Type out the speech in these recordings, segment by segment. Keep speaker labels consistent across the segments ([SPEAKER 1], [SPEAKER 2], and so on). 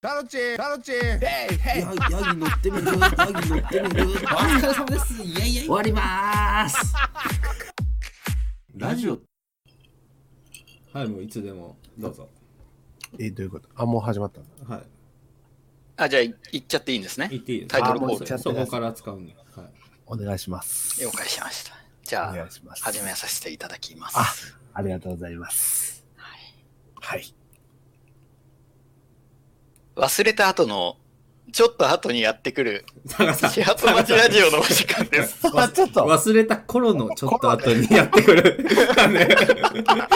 [SPEAKER 1] タロチタロチヘイヘイ
[SPEAKER 2] ヤヤギ乗ってみる？ヤギ乗ってみる？お疲れ様ですイエイイエイ終わりまーすラジオ
[SPEAKER 3] はい、もういつでもどうぞ。
[SPEAKER 1] え、どういうこと？あ、もう始まったんだ。
[SPEAKER 3] はい。
[SPEAKER 4] あ、じゃあ、い行っちゃっていいんですね？
[SPEAKER 3] 言っていいです
[SPEAKER 4] タイトルコール。
[SPEAKER 3] そこから使うんで。はい。
[SPEAKER 1] お願いします。
[SPEAKER 4] 了解しました。じ
[SPEAKER 1] お
[SPEAKER 4] ゃあ、
[SPEAKER 1] 願いします。
[SPEAKER 4] 始めさせていただきます。
[SPEAKER 1] あ、ありがとうございます。
[SPEAKER 4] はい
[SPEAKER 1] はい。
[SPEAKER 4] 忘れた後の、ちょっと後にやってくる、始発待ちラジオのお時間です。
[SPEAKER 1] あ、ちょっと、
[SPEAKER 3] 忘れた頃のちょっと後にやってくる。ね、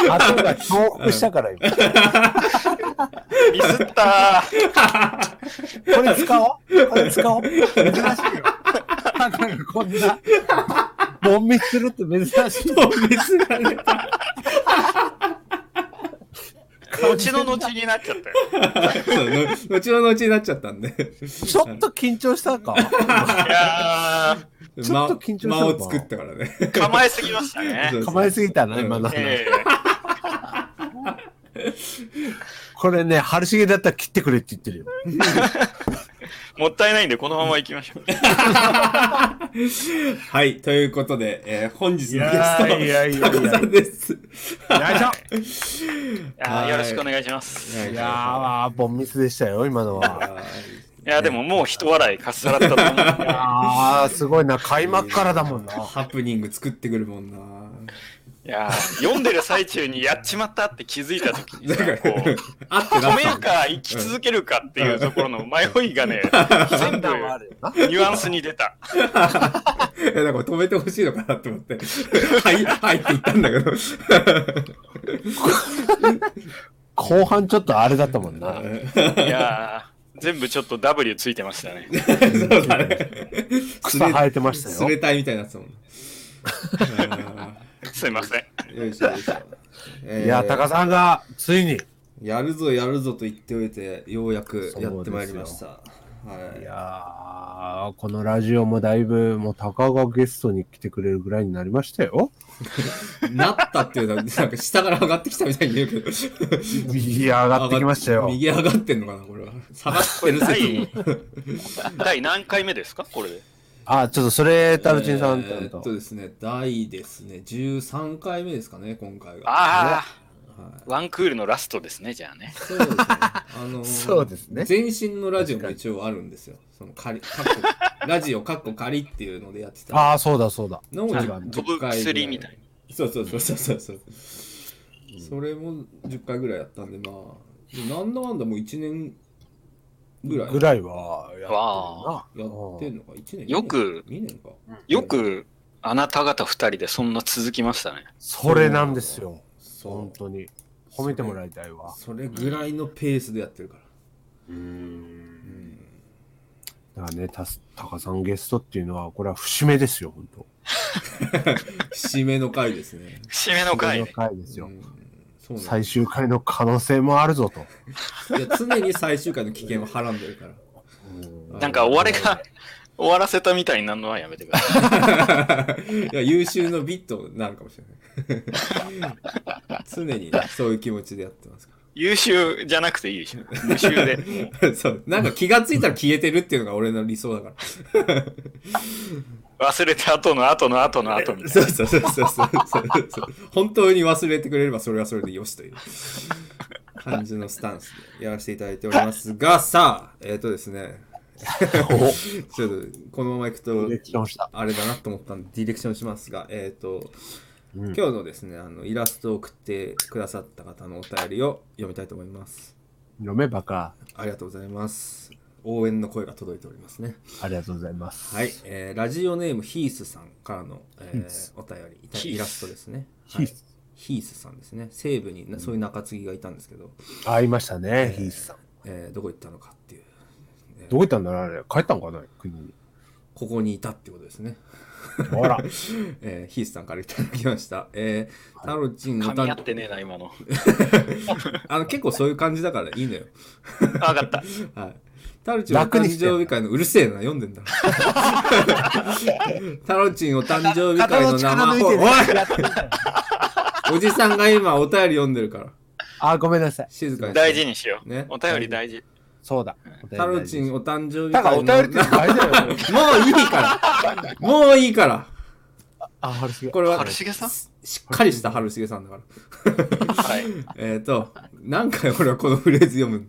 [SPEAKER 1] 後が重複したから今。
[SPEAKER 4] ミスったー。
[SPEAKER 1] これ使おう？これ使おう？珍しいよ。なんかこんな、ボンミスするって珍しい。
[SPEAKER 3] もう水がね。
[SPEAKER 4] 後の後になっちゃったよ。
[SPEAKER 3] そうの後の後になっちゃったんで。
[SPEAKER 1] ちょっと緊張したか？
[SPEAKER 4] いや
[SPEAKER 1] ちょっと緊張した
[SPEAKER 3] 間を作ったからね。
[SPEAKER 4] ー、構えすぎましたね。
[SPEAKER 3] そう
[SPEAKER 1] 構えすぎたな、今の。
[SPEAKER 4] え
[SPEAKER 1] これね、春重だったら切ってくれって言ってるよ。
[SPEAKER 4] ーもったいないんで、このまま行きましょう。
[SPEAKER 3] はい、ということで、えー本日のゲスト、
[SPEAKER 1] いや
[SPEAKER 3] さんです。
[SPEAKER 1] よいし
[SPEAKER 4] いやーよろしくお願いします。
[SPEAKER 1] ょいやー、ボンミスでしたよ、今のは。
[SPEAKER 4] いやーでももう一笑いかっさらったと思う。
[SPEAKER 1] あー、すごいな、開幕からだもんな。
[SPEAKER 3] ハプニング作ってくるもんな。
[SPEAKER 4] いやー読んでる最中にやっちまさって気づいた時にさ、こう、
[SPEAKER 3] あってな
[SPEAKER 4] 止めるか生き続けるかっていうところの迷いがね、全部
[SPEAKER 1] あるよな。
[SPEAKER 4] ニュアンスに出た。
[SPEAKER 3] いや、だから止めてほしいのかなと思って。はい、はいって言ったんだけど。
[SPEAKER 1] 後半ちょっとあれだったもんな。
[SPEAKER 4] いやー全部ちょっと W ついてましたね。
[SPEAKER 3] そうだね。
[SPEAKER 1] 草生えてましたよ。
[SPEAKER 3] すれたいみたいになってたもん。
[SPEAKER 4] すいません。
[SPEAKER 3] うんよいしょよいしょ。えー
[SPEAKER 1] いや、高さんが、ついに。
[SPEAKER 3] やるぞやるぞと言っておいて、ようやくやってまいりました。はい
[SPEAKER 1] いやー、このラジオもだいぶ、もう高がゲストに来てくれるぐらいになりましたよ。
[SPEAKER 3] い。なったっていうのは、なんか下から上がってきたみたいに言うけど。
[SPEAKER 1] いや、上がってきましたよ。
[SPEAKER 3] 右上がってんのかな、これは。下がってる説も。
[SPEAKER 4] 第何回目ですかこれで。
[SPEAKER 1] あ、ちょっとそれ、タルチンさん
[SPEAKER 3] えーっと
[SPEAKER 1] と。
[SPEAKER 3] ですね、第ですね、13回目ですかね、今回が。
[SPEAKER 4] あ
[SPEAKER 3] はい
[SPEAKER 4] あ、ワンクールのラストですね、じゃあね。
[SPEAKER 3] そうですね。あのー
[SPEAKER 1] そうですね
[SPEAKER 3] 前身のラジオも一応あるんですよ。その仮、かっこラジオかっこ仮っていうのでやってた。
[SPEAKER 1] ああ、そうだそうだ。
[SPEAKER 3] のも
[SPEAKER 1] あ
[SPEAKER 3] 10
[SPEAKER 4] 飛ぶ
[SPEAKER 3] 10回ぐら
[SPEAKER 4] 薬みたい
[SPEAKER 3] そうそうそうそうそうそう。それも10回ぐらいやったんで、まあ、なんだかんだもう1年ぐらい
[SPEAKER 1] ぐらいは、やってるな。
[SPEAKER 4] わ
[SPEAKER 3] やってんのか、1年？
[SPEAKER 4] よく
[SPEAKER 3] 2年か。
[SPEAKER 4] よく、あなた方二人でそんな続きましたね。
[SPEAKER 1] それなんですよ。本。当に。褒めてもらいたいわ。
[SPEAKER 3] それぐらいのペースでやってるから。
[SPEAKER 1] だからね、たす高さんゲストっていうのは、これは節目ですよ、本当。
[SPEAKER 3] 締めの回ですね。
[SPEAKER 4] 締めの回
[SPEAKER 1] の
[SPEAKER 4] ね。
[SPEAKER 1] 回ですよ。最終回の可能性もあるぞと。
[SPEAKER 3] いや常に最終回の危険をはらんでるから。
[SPEAKER 4] なんか終わりが、終わらせたみたいになるのはやめてください。
[SPEAKER 3] いや、優秀のビットになるかもしれない。常にね、そういう気持ちでやってますか
[SPEAKER 4] 優秀じゃなくていいでしょ。優秀で。
[SPEAKER 3] ら。そう。なんか気がついたら消えてるっていうのが俺の理想だから。
[SPEAKER 4] 忘れた後の後の後の後みたい
[SPEAKER 3] そうそうそうそうそうそう。本当に忘れてくれればそれはそれでよしという感じのスタンスでやらせていただいておりますが、さあ、えっ、ー、とですね。ちょっと、このままいくと。あれだなと思ったんで、ディレクションしますが、えっ、と、
[SPEAKER 1] うん
[SPEAKER 3] 今日のですね、あの、イラストを送ってくださった方のお便りを読みたいと思います。
[SPEAKER 1] 読めばか。
[SPEAKER 3] ありがとうございます。応援の声が届いておりますね。
[SPEAKER 1] ありがとうございます。
[SPEAKER 3] はい、えーラジオネームヒースさんからの、えーお便りイラストですね。
[SPEAKER 1] ヒース
[SPEAKER 3] はいヒースさんですね。西部になそういう中継ぎがいたんですけど、
[SPEAKER 1] 会いましたね、ヒースさん。
[SPEAKER 3] えーどこ行ったのかっていう、
[SPEAKER 1] どこ行ったんだろうあれ。帰ったんかな国に。
[SPEAKER 3] ここにいたってことですね。
[SPEAKER 1] ほら。
[SPEAKER 3] えーヒースさんからいただきました。えータロチンの
[SPEAKER 4] な。噛み合
[SPEAKER 3] 誕
[SPEAKER 4] ってねえな、今の。
[SPEAKER 3] あの結構そういう感じだからいいのよ。
[SPEAKER 4] あ、わかった。
[SPEAKER 3] はい。タロチンお誕生日会のうるせえな、読んでんだ。タロチンお誕生日会の生放送。おいおじさんが今お便り読んでるから。
[SPEAKER 1] あ、ごめんなさい。
[SPEAKER 3] 静かに。
[SPEAKER 4] 大事にしよう。
[SPEAKER 3] ね
[SPEAKER 4] お便り大事。
[SPEAKER 1] そうだ。
[SPEAKER 3] タロチンお誕生日
[SPEAKER 1] だからお便りって大事だよ。
[SPEAKER 3] もういいからもういいから
[SPEAKER 1] あ、春重。
[SPEAKER 3] これは
[SPEAKER 4] 春重さん？
[SPEAKER 3] しっかりした春重さんだから
[SPEAKER 4] はい。
[SPEAKER 3] えっと何回俺はこのフレーズ読む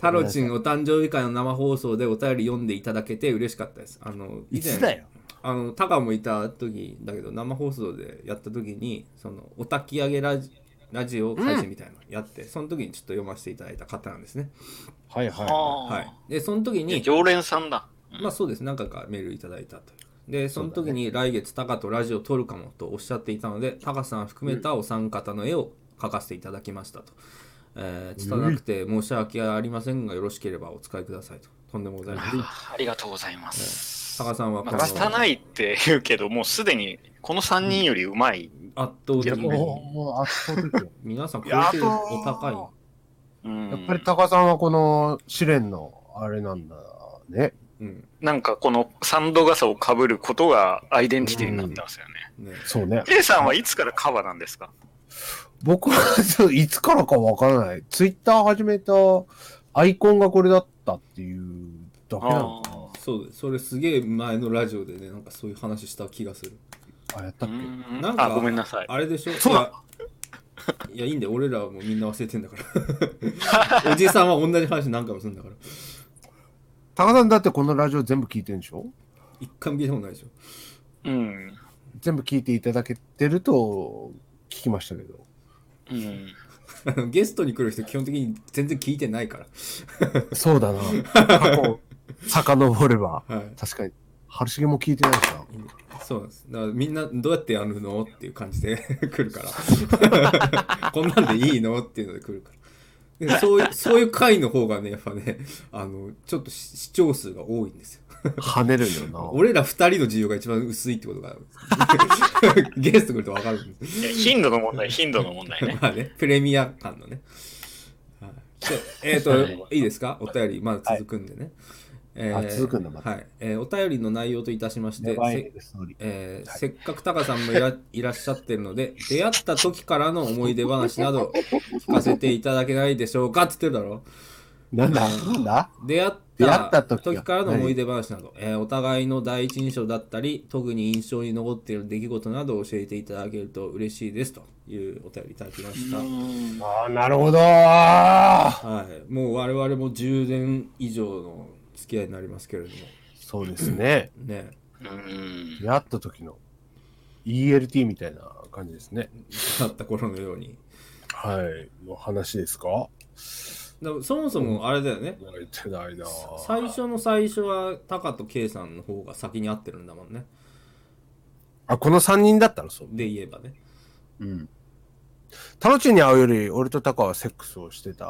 [SPEAKER 3] タロチンお誕生日会の生放送でお便り読んでいただけて嬉しかったです。あの
[SPEAKER 1] いつだよ。
[SPEAKER 3] あのタカもいた時だけど生放送でやった時にそのお焚き上げラジラジオ配信みたいなのやって、その時にちょっと読ませていただいた方なんですね。
[SPEAKER 1] はいは
[SPEAKER 3] は
[SPEAKER 4] はい。
[SPEAKER 3] でその時
[SPEAKER 4] い。
[SPEAKER 3] に
[SPEAKER 4] 常連さんだ。
[SPEAKER 3] まあそうです。何回かメールいただいたと。いうでその時に来月タカとラジオ撮るかもとおっしゃっていたのでタカさん含めたお三方の絵を描かせていただきましたと、えー、拙くて申し訳ありませんがよろしければお使いくださいととんでもございません
[SPEAKER 4] ありがとうございます。
[SPEAKER 3] タカさんはこ
[SPEAKER 4] ま
[SPEAKER 3] の
[SPEAKER 4] あ、拙いって言うけど、もうすでにこの3人よりうまい。
[SPEAKER 3] 圧倒的に
[SPEAKER 1] もう、もう圧倒的よ。
[SPEAKER 3] 皆さんク
[SPEAKER 1] いや
[SPEAKER 3] オリティ
[SPEAKER 1] あと
[SPEAKER 3] お高い
[SPEAKER 4] うん
[SPEAKER 1] やっぱり高さんはこの試練のあれなんだね。
[SPEAKER 3] うん
[SPEAKER 4] なんかこのサンド傘をかぶることがアイデンティティになってますよね。
[SPEAKER 3] ね
[SPEAKER 1] そうね。
[SPEAKER 4] K さんはいつからカバなんですか？
[SPEAKER 1] 僕はいつからかわからない。ツイッター始めたアイコンがこれだったっていうだけなのか
[SPEAKER 3] そうですそれすげえ前のラジオでねなんかそういう話した気がする
[SPEAKER 1] な。あ、やったっけ？
[SPEAKER 4] うん
[SPEAKER 3] なんか
[SPEAKER 4] あ、ごめんなさい。
[SPEAKER 3] あれでしょ？
[SPEAKER 1] そうだ
[SPEAKER 3] いやいやいいんだよ俺らはもうみんな忘れてんだから おじさんは同じ話何回もするんだから
[SPEAKER 1] 高さんだってこのラジオ全部聞いてるんでしょ？
[SPEAKER 3] 一回も聞いたことないでしょ
[SPEAKER 4] うん。
[SPEAKER 1] 全部聞いていただけてると聞きましたけど。
[SPEAKER 4] うん。
[SPEAKER 3] ゲストに来る人基本的に全然聞いてないから
[SPEAKER 1] そうだな。過去、遡れば。
[SPEAKER 3] はい
[SPEAKER 1] 確かに。春重も聞いてないしな。
[SPEAKER 3] そうですだからみんなどうやってやるのっていう感じで 来るからこんなんでいいのっていうので来るからでそういうそういう回の方がねやっぱねあのちょっと視視聴数が多いんですよ
[SPEAKER 1] 跳ねるよな。
[SPEAKER 3] 俺ら二人の需要が一番薄いってことが ゲスト来ると分かるんです
[SPEAKER 4] いや頻度の問題、頻度の問題ね。
[SPEAKER 3] まあね、プレミア感のね。はい、でえっ、と、いいですか？お便り、まだ続くんでね。え
[SPEAKER 1] あ続くんだまだ
[SPEAKER 3] はい、えーお便りの内容といたしまして。えーせっかくタカさんもいら いらっしゃってるので、出会った時からの思い出話など聞かせていただけないでしょうかって言ってるだろ。
[SPEAKER 1] なんだ？なんだ？
[SPEAKER 3] 出会っ
[SPEAKER 1] た
[SPEAKER 3] た
[SPEAKER 1] 時
[SPEAKER 3] 時からの思い出話など、えーお互いの第一印象だったり、特に印象に残っている出来事などを教えていただけると嬉しいですというお便りいただきました。
[SPEAKER 1] ああ、なるほど。ー
[SPEAKER 3] はい、もう我々も10年以上の付き合いになりますけれども、
[SPEAKER 1] そうですね。
[SPEAKER 3] ね、
[SPEAKER 4] うん。
[SPEAKER 1] 出会った時の ELT みたいな感じですね。
[SPEAKER 3] だった頃のように。
[SPEAKER 1] はい。の話ですか？
[SPEAKER 3] でもそもそもあれだよね、
[SPEAKER 1] 覚えてないな
[SPEAKER 3] 最初の最初はタカとケイさんの方が先に会ってるんだもんね。
[SPEAKER 1] あ、この3人だったらそう。
[SPEAKER 3] で言えばね。
[SPEAKER 1] うん。タロチンに会うより、俺とタカはセックスをしてた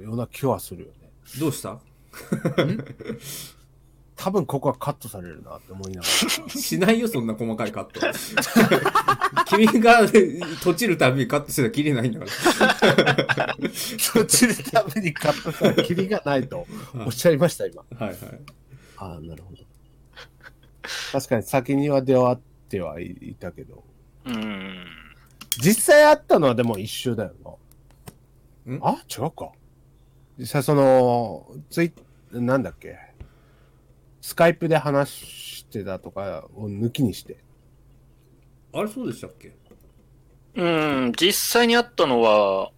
[SPEAKER 1] ような気はするよね。
[SPEAKER 3] どうした？
[SPEAKER 1] 多分ここはカットされるなって思いなが
[SPEAKER 3] しないよ、そんな細かいカット。君が閉じるたびにカットしてたらきりないんだから。
[SPEAKER 1] ら。そっちのためにカットしたらキリがないとおっしゃいました、今。
[SPEAKER 3] はいはい。
[SPEAKER 1] ああ、なるほど。確かに先には出会ってはいたけど。
[SPEAKER 4] うん。
[SPEAKER 1] 実際会ったのはでも一緒だよな。
[SPEAKER 3] ん？
[SPEAKER 1] あ違うか。実際その、ツイなんだっけ？スカイプで話してたとかを抜きにして。
[SPEAKER 3] あれそうでしたっけ？
[SPEAKER 4] うん、実際に会ったのは、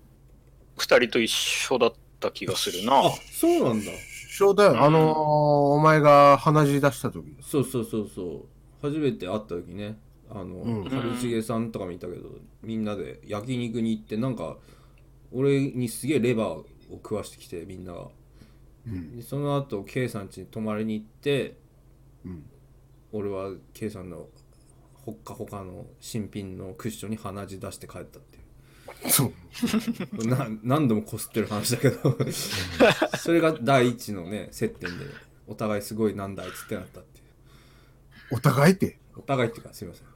[SPEAKER 4] 二人と一緒だった気がするな
[SPEAKER 3] あ。、そうなんだ。
[SPEAKER 1] 一緒だよ。あのーお前が鼻血出した時。
[SPEAKER 3] そうそうそうそう。初めて会った時ね、あの、
[SPEAKER 1] うん
[SPEAKER 3] 春重さんとかもいたけど、みんなで焼肉に行って、なんか、俺にすげえレバーを食わしてきて、みんなが。
[SPEAKER 1] うん。
[SPEAKER 3] でその後 K さん家に泊まりに行って、
[SPEAKER 1] うん
[SPEAKER 3] 俺は K さんのほっかほかの新品のクッションに鼻血出して帰ったっていう
[SPEAKER 1] そう。
[SPEAKER 3] な何度もこすってる話だけどそれが第一のね接点でお互いすごいなんだあいつってなったっていう
[SPEAKER 1] お互いって？
[SPEAKER 3] お互いっていうかすいません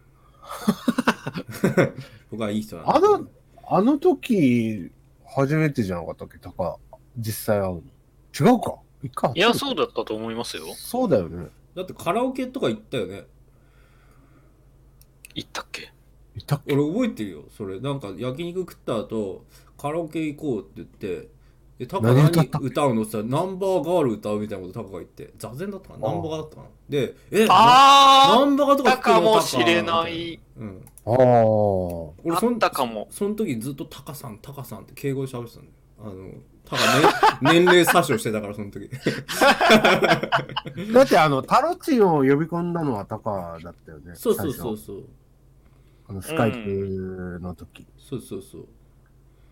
[SPEAKER 3] 僕はいい人なんで
[SPEAKER 1] あの、あの時、初めてじゃなかったっけ？タカ、実際会うの。違うか？いっか。
[SPEAKER 4] いや、そうだったと思いますよ。
[SPEAKER 1] そうだよね。
[SPEAKER 3] だってカラオケとか行ったよね。
[SPEAKER 4] 言ったっけ？
[SPEAKER 1] いたっけ？
[SPEAKER 3] 俺覚えてるよそれ。なんか焼肉食った後カラオケ行こうって言ってでタカ何
[SPEAKER 1] 何歌った？
[SPEAKER 3] 歌うのって言ったらナンバーガール歌うみたいなことタカが言って座禅だったかな？ナンバーガーだったかな？でえ
[SPEAKER 4] あ
[SPEAKER 3] ナンバーガーと
[SPEAKER 4] あ
[SPEAKER 3] か
[SPEAKER 4] あったかもしれない。
[SPEAKER 3] うん
[SPEAKER 1] ああ。
[SPEAKER 3] 俺そん
[SPEAKER 4] たかも。
[SPEAKER 3] その時ずっとタカさんタカさんって敬語で喋ってたんだよあのタカ、ね、年齢詐称してたからその時
[SPEAKER 1] だってあの、タロチンを呼び込んだのはタカだったよね。
[SPEAKER 3] そうそうそうそう
[SPEAKER 1] あの、スカイプの時。
[SPEAKER 3] そうそうそう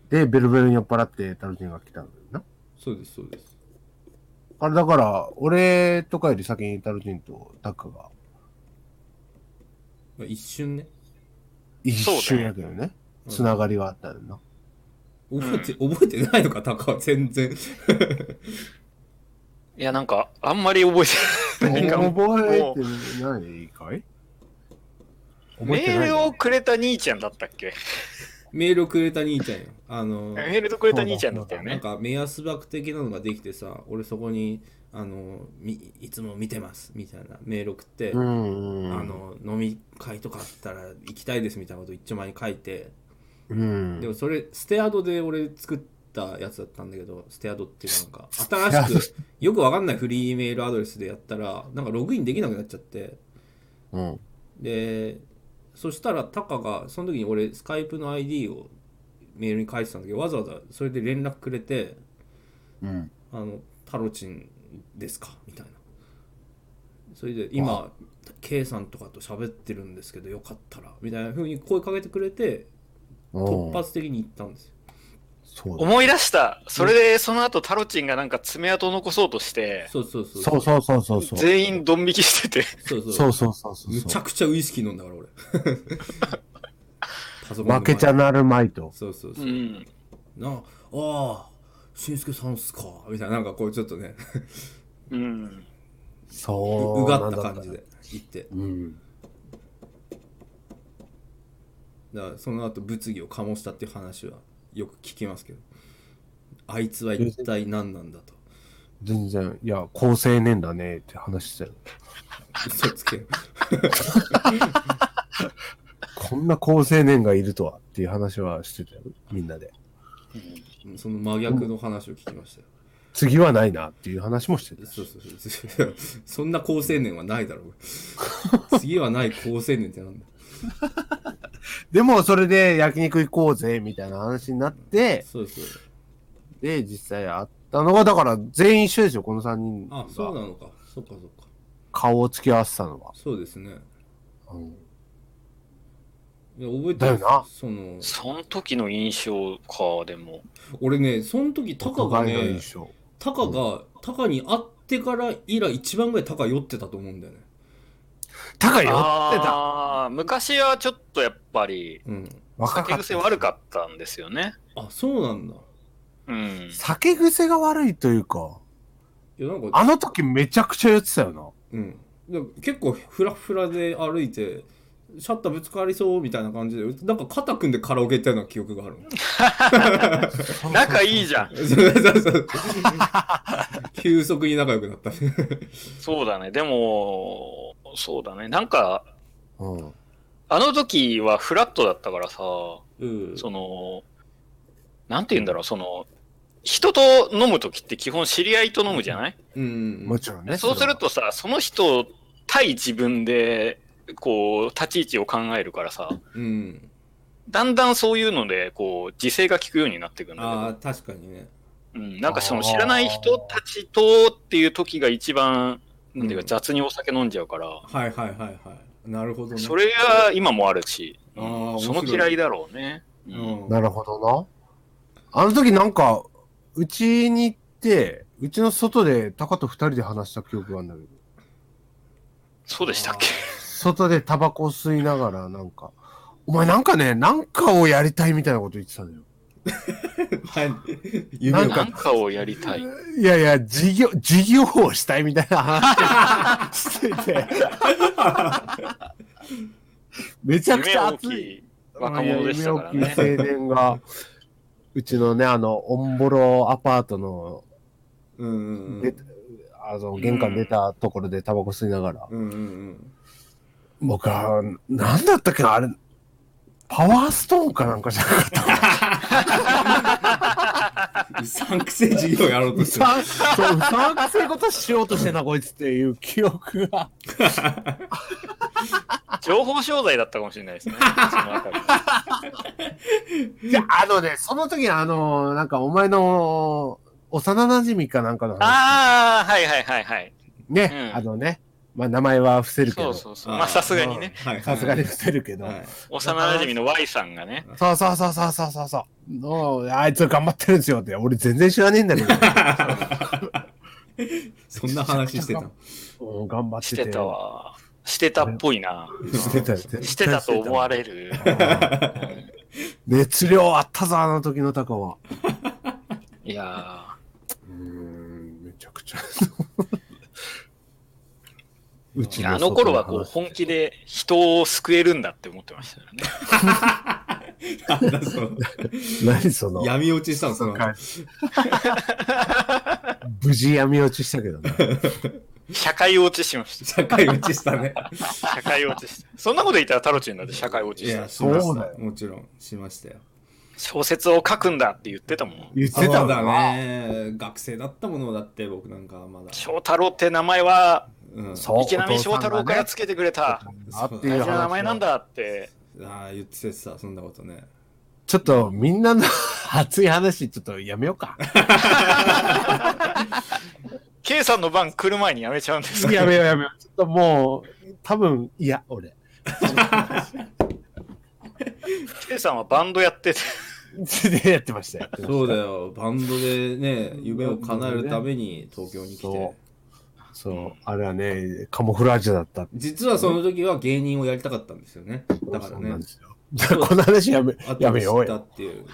[SPEAKER 1] で、ベルベルに酔っ払ってタロチンが来たんだよな。
[SPEAKER 3] そうですそうです
[SPEAKER 1] あれだから、俺とかより先にタロチンとタカが
[SPEAKER 3] まあ、一瞬ね
[SPEAKER 1] 一瞬やけどね。
[SPEAKER 3] うん。
[SPEAKER 1] つながりはあったよな。
[SPEAKER 3] 覚えて、覚えてないのかタカは全然。
[SPEAKER 4] いや、なんか、あんまり覚えてない。
[SPEAKER 1] 覚えてない。かい
[SPEAKER 4] メールをくれた兄ちゃんだったっけ？
[SPEAKER 3] メールをくれた兄ちゃんよあの
[SPEAKER 4] メールをくれた兄ちゃんだったよね。
[SPEAKER 3] なんか目安箱的なのができてさ俺そこにあのみいつも見てますみたいなメール送って。あの飲み会とかあったら行きたいですみたいなこと一丁前に書いて、
[SPEAKER 1] うん。
[SPEAKER 3] でもそれステアドで俺作ったやつだったんだけどステアドっていうなんか 新しくよくわかんないフリーメールアドレスでやったらなんかログインできなくなっちゃって
[SPEAKER 1] うん。
[SPEAKER 3] でそしたらタカがその時に俺スカイプの ID をメールに書いてたんだけどわざわざそれで連絡くれて
[SPEAKER 1] うん。
[SPEAKER 3] あのタロチンですか？みたいなそれで今 K さんとかと喋ってるんですけどよかったらみたいな風に声かけてくれて突発的に言ったんですよ。
[SPEAKER 4] 思い出した。それで、その後、タロチンがなんか爪痕残そうとして、
[SPEAKER 3] そうそうそう
[SPEAKER 1] そうそうそうそうそう。
[SPEAKER 4] 全員ドン引きしてて、
[SPEAKER 3] そうそう
[SPEAKER 1] そうそうそうそう。
[SPEAKER 3] むちゃくちゃウイスキー飲んだから俺
[SPEAKER 1] 負けちゃなるまいと。
[SPEAKER 3] そうそうそうう、
[SPEAKER 4] ん。
[SPEAKER 3] なああしんすけさんっすか？みたいななんかこうちょっとね
[SPEAKER 4] うん。
[SPEAKER 1] そうう。
[SPEAKER 3] がった感じで。言って
[SPEAKER 1] うん。
[SPEAKER 3] だからその後物議を醸したっていう話はよく聞きますけどあいつは一体何なんだ？と
[SPEAKER 1] 全然、いや、高青年だねって話してたよ。
[SPEAKER 3] 嘘つけ
[SPEAKER 1] こんな高青年がいるとはっていう話はしてたよ。みんなで。
[SPEAKER 3] うんその真逆の話を聞きましたよ。
[SPEAKER 1] 次はないなっていう話もしてたし。
[SPEAKER 3] そうそうそう。そんな高青年はないだろう。次はない高青年ってなんだ。
[SPEAKER 1] でも、それで焼肉行こうぜみたいな話になって、
[SPEAKER 3] そうそう。
[SPEAKER 1] で、実際会ったのが、だから全員一緒ですよ、この3人
[SPEAKER 3] あそう
[SPEAKER 1] が
[SPEAKER 3] なのか。そっかそっか。
[SPEAKER 1] 顔を突き合わせたのは。
[SPEAKER 3] そうですね。
[SPEAKER 1] うん
[SPEAKER 3] 覚えて
[SPEAKER 1] だよな
[SPEAKER 3] その
[SPEAKER 4] その時の印象か、でも。
[SPEAKER 3] 俺ねその時タカがね。タカがタカに会ってから以来一番ぐらいタカ酔ってたと思うんだよね
[SPEAKER 1] 高いよってた。
[SPEAKER 4] ああ、昔はちょっとやっぱり、
[SPEAKER 3] うん
[SPEAKER 4] 酒癖悪かったんですよね。
[SPEAKER 3] あそうなんだ
[SPEAKER 4] うん。
[SPEAKER 1] 酒癖が悪いというか、
[SPEAKER 3] いやなんか
[SPEAKER 1] あの時めちゃくちゃ酔ってたよな。
[SPEAKER 3] うんで結構フラフラで歩いてシャッターぶつかりそうみたいな感じでなんか肩組んでカラオケ行ったような記憶があるの
[SPEAKER 4] 仲いいじゃん。
[SPEAKER 3] 急速に仲良くなった
[SPEAKER 4] そうだね。でも、そうだね。なんか、
[SPEAKER 1] うん。
[SPEAKER 4] あの時はフラットだったからさ、
[SPEAKER 3] うん
[SPEAKER 4] その、なんて言うんだろう、その、人と飲む時って基本知り合いと飲むじゃない、
[SPEAKER 3] うん
[SPEAKER 1] もちろんね。
[SPEAKER 4] そうするとさ、その人対自分で、こう、立ち位置を考えるからさ、
[SPEAKER 3] うん。
[SPEAKER 4] だんだんそういうので、こう、自制が効くようになっていくん
[SPEAKER 3] ああ確かにね。
[SPEAKER 4] うん、なんかその知らない人たちとっていう時が一番、なんていう
[SPEAKER 3] うん。
[SPEAKER 4] か雑にお酒飲んじゃうから、
[SPEAKER 3] はいはいはいはい。なるほどね。
[SPEAKER 4] それが今もあるし、
[SPEAKER 3] あー面
[SPEAKER 4] その嫌いだろうね。う
[SPEAKER 3] うん。ん。
[SPEAKER 1] なるほどな。あの時なんか、うちに行って、うちの外でタカと二人で話した記憶があるんだけど、
[SPEAKER 4] そうでしたっけ？
[SPEAKER 1] 外でタバコ吸いながらなんか、お前なんかね、なんかをやりたいみたいなこと言ってたのよ。
[SPEAKER 3] はい夢を
[SPEAKER 1] なんか
[SPEAKER 4] かをやりたい。
[SPEAKER 1] いやいや、事業、事業をしたいみたいな話してて。めちゃくちゃ熱い。
[SPEAKER 4] 若者でしたからね。
[SPEAKER 1] 青年が、うちのね、あの、オンボロアパートの、
[SPEAKER 3] うんうん
[SPEAKER 1] であの、玄関出たところでタバコ吸いながら、
[SPEAKER 3] うんうんうん
[SPEAKER 1] 僕は、なんだったっけな、あれ、パワーストーンかなんかじゃなかった
[SPEAKER 3] うさんくせえ授業やろうと
[SPEAKER 1] う
[SPEAKER 3] してる。
[SPEAKER 1] う、うさんくせえことしようとしてんな、こいつっていう記憶が。
[SPEAKER 4] 情報商材だったかもしれないですね。
[SPEAKER 1] いや、あのね、その時あの、なんかお前の幼馴染かなんかの話。
[SPEAKER 4] ああ、はいはいはいはい。
[SPEAKER 1] ね、
[SPEAKER 4] うん
[SPEAKER 1] あのね、まあ名前は伏せるけど。
[SPEAKER 4] そうそうそう。まあさすがにね。
[SPEAKER 3] はい。
[SPEAKER 1] さすがに伏せるけど。
[SPEAKER 3] はい
[SPEAKER 4] 幼馴染の Y さんがね。
[SPEAKER 1] そうそうそうそうそうそうそう。のあいつ頑張ってるんですよって。俺全然知らねえんだけど。
[SPEAKER 3] そんな話してた。
[SPEAKER 1] うん頑張って。
[SPEAKER 4] しててたわ。してたっぽいな。
[SPEAKER 1] してたよ。
[SPEAKER 4] してたと思われる。
[SPEAKER 1] 熱量あったぞ、あの時のタカは。
[SPEAKER 4] いや
[SPEAKER 1] うーん、めちゃくちゃ。うち
[SPEAKER 4] ーあの頃はこう本気で人を救えるんだって思ってましたよね。
[SPEAKER 3] なんだその
[SPEAKER 1] 何その、
[SPEAKER 3] 闇落ちしたの、その。
[SPEAKER 1] 無事闇落ちしたけどね。
[SPEAKER 4] 社会落ちしました。
[SPEAKER 3] 社会落ちしたね。
[SPEAKER 4] 社会落ちした。そんなこと言ったらタロチンだって社会落ちした
[SPEAKER 3] いや、。しました。
[SPEAKER 1] そうだよ
[SPEAKER 3] もちろん、しましたよ。
[SPEAKER 4] 小説を書くんだって言ってたもん。
[SPEAKER 1] 言ってたんだ。
[SPEAKER 3] ね。学生だったものだって、僕なんかまだ。
[SPEAKER 4] 翔太郎って名前は
[SPEAKER 3] うん。
[SPEAKER 1] そう
[SPEAKER 4] 池波翔太郎からつけてくれた
[SPEAKER 1] あっていう
[SPEAKER 4] 名前なん
[SPEAKER 1] だ。
[SPEAKER 4] だって。
[SPEAKER 3] ああ、言ってた、そんなことね。
[SPEAKER 1] ちょっとみんなの熱い話ちょっとやめようか。
[SPEAKER 4] K さんの番来る前にやめちゃうんですか？
[SPEAKER 1] やめようやめよう。ちょっともう、多分、いや、俺。
[SPEAKER 4] K さんはバンドやってて。
[SPEAKER 1] で やってましたよ。
[SPEAKER 3] そうだよ。バンドでね、夢を叶えるために東京に来
[SPEAKER 1] そ
[SPEAKER 3] て。
[SPEAKER 1] そう、あれはね、カモフラージュだった。
[SPEAKER 3] 実はその時は芸人をやりたかったんですよね。だからね
[SPEAKER 1] この話やめ、やめようよ。
[SPEAKER 3] いう。ね、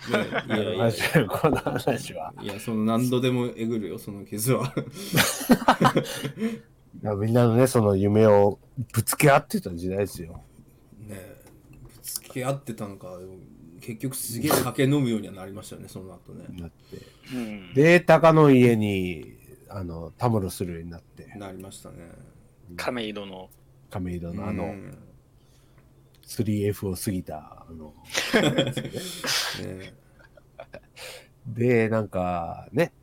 [SPEAKER 3] いやいやいや。
[SPEAKER 1] この話は。
[SPEAKER 3] いや、その何度でもえぐるよ、その傷は。
[SPEAKER 1] いやみんなのね、その夢をぶつけ合ってた時代ですよ。
[SPEAKER 3] ねぶつけ合ってたのか、結局すげえ酒飲むようにはなりましたよね、その後ね。
[SPEAKER 1] なって。
[SPEAKER 4] うん。
[SPEAKER 1] で、高の家に、あの、たむろするようになって、
[SPEAKER 3] なりましたね。
[SPEAKER 4] 亀戸の。
[SPEAKER 1] 亀戸のあの、
[SPEAKER 3] うん、
[SPEAKER 1] 3F を過ぎた、あの、
[SPEAKER 3] ね
[SPEAKER 1] で、なんか、ね、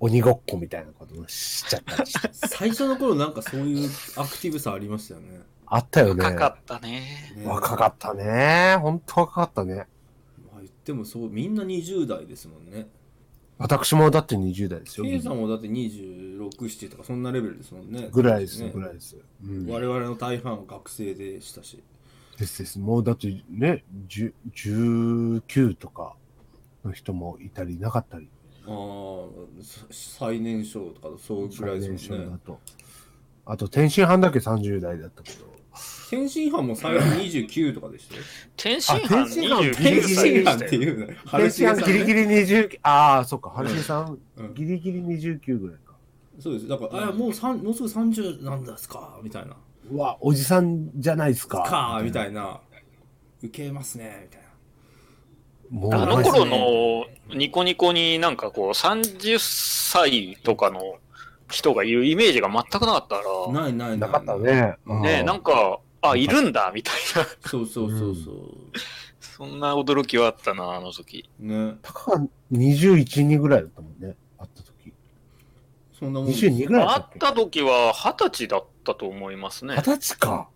[SPEAKER 1] 鬼ごっこみたいなことをしちゃったりして。
[SPEAKER 3] 最初の頃なんかそういうアクティブさありましたよね。
[SPEAKER 1] あったよね。
[SPEAKER 4] 若かったね。
[SPEAKER 3] ね
[SPEAKER 1] 若かったね。ほんと若かったね。
[SPEAKER 3] まあ、言ってもそう、みんな20代ですもんね。
[SPEAKER 1] 私もだって20代ですよ。
[SPEAKER 3] K さんもだって26、7とかそんなレベルですもんね。
[SPEAKER 1] ぐらいです、
[SPEAKER 3] ね
[SPEAKER 1] ぐらいです。うん、
[SPEAKER 3] 我々の大半は学生でしたし。
[SPEAKER 1] ですです。もうだってね、10 19とかの人もいたりいなかったり。
[SPEAKER 3] ああ、さ最年少とかそうぐらいですもんね。
[SPEAKER 1] 最年少だと。あと、天津飯だけ30代だったけど。
[SPEAKER 3] 天津飯も最初29とかでしたよ。
[SPEAKER 4] 天津飯？
[SPEAKER 1] あ天津飯
[SPEAKER 4] ？29
[SPEAKER 3] 天津
[SPEAKER 4] 歳で
[SPEAKER 3] 飯っ。ていうの。
[SPEAKER 1] 天津飯ギリギリ20、ああ、そっか、春重さん、
[SPEAKER 3] うん
[SPEAKER 1] ギリギリ29ぐらいか。
[SPEAKER 3] そうです。だから、あもうさんもうすぐ30なんですかみたいな。
[SPEAKER 1] うわ、おじさんじゃないですか。
[SPEAKER 3] かみたいな。受けますね、みたいな。
[SPEAKER 1] もう
[SPEAKER 4] あの頃のニコニコになんかこう30歳とかの人がいるイメージが全くなかったから、
[SPEAKER 3] ないないない。
[SPEAKER 1] なかった。ね。
[SPEAKER 4] ねなんか、あ、いるんだみたいな、
[SPEAKER 3] そうそうそうそ
[SPEAKER 4] そんな驚きはあったな、あの時。
[SPEAKER 3] う。ね。
[SPEAKER 1] たかが21、2ぐらいだったもんね。会った時。
[SPEAKER 3] そんなもんです。
[SPEAKER 1] 22ぐらいだ
[SPEAKER 4] 会っ
[SPEAKER 1] ったっけ？
[SPEAKER 4] た時は二十歳だったと思いますね
[SPEAKER 1] 二。十歳か。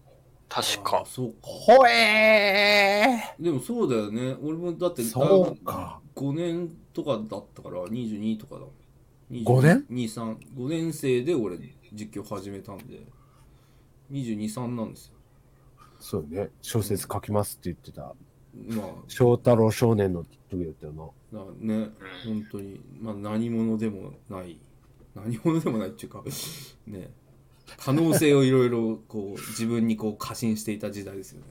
[SPEAKER 4] 確
[SPEAKER 3] あ
[SPEAKER 4] か。
[SPEAKER 3] そうか。
[SPEAKER 1] ほえ
[SPEAKER 3] でもそうだよね。俺もだって、
[SPEAKER 1] そうか。
[SPEAKER 3] 5年とかだったから、22とかだ。
[SPEAKER 1] 5年
[SPEAKER 3] ?2、3。5年生で俺実況始めたんで、22、3なんですよ。
[SPEAKER 1] そうね。小説書きますって言ってた。
[SPEAKER 3] まあ、
[SPEAKER 1] 翔太郎少年の時だったよな。
[SPEAKER 3] なね、本当に、まあ何者でもない、何者でもないっていうか、ね、可能性をいろいろこう自分にこう過信していた時代ですよね。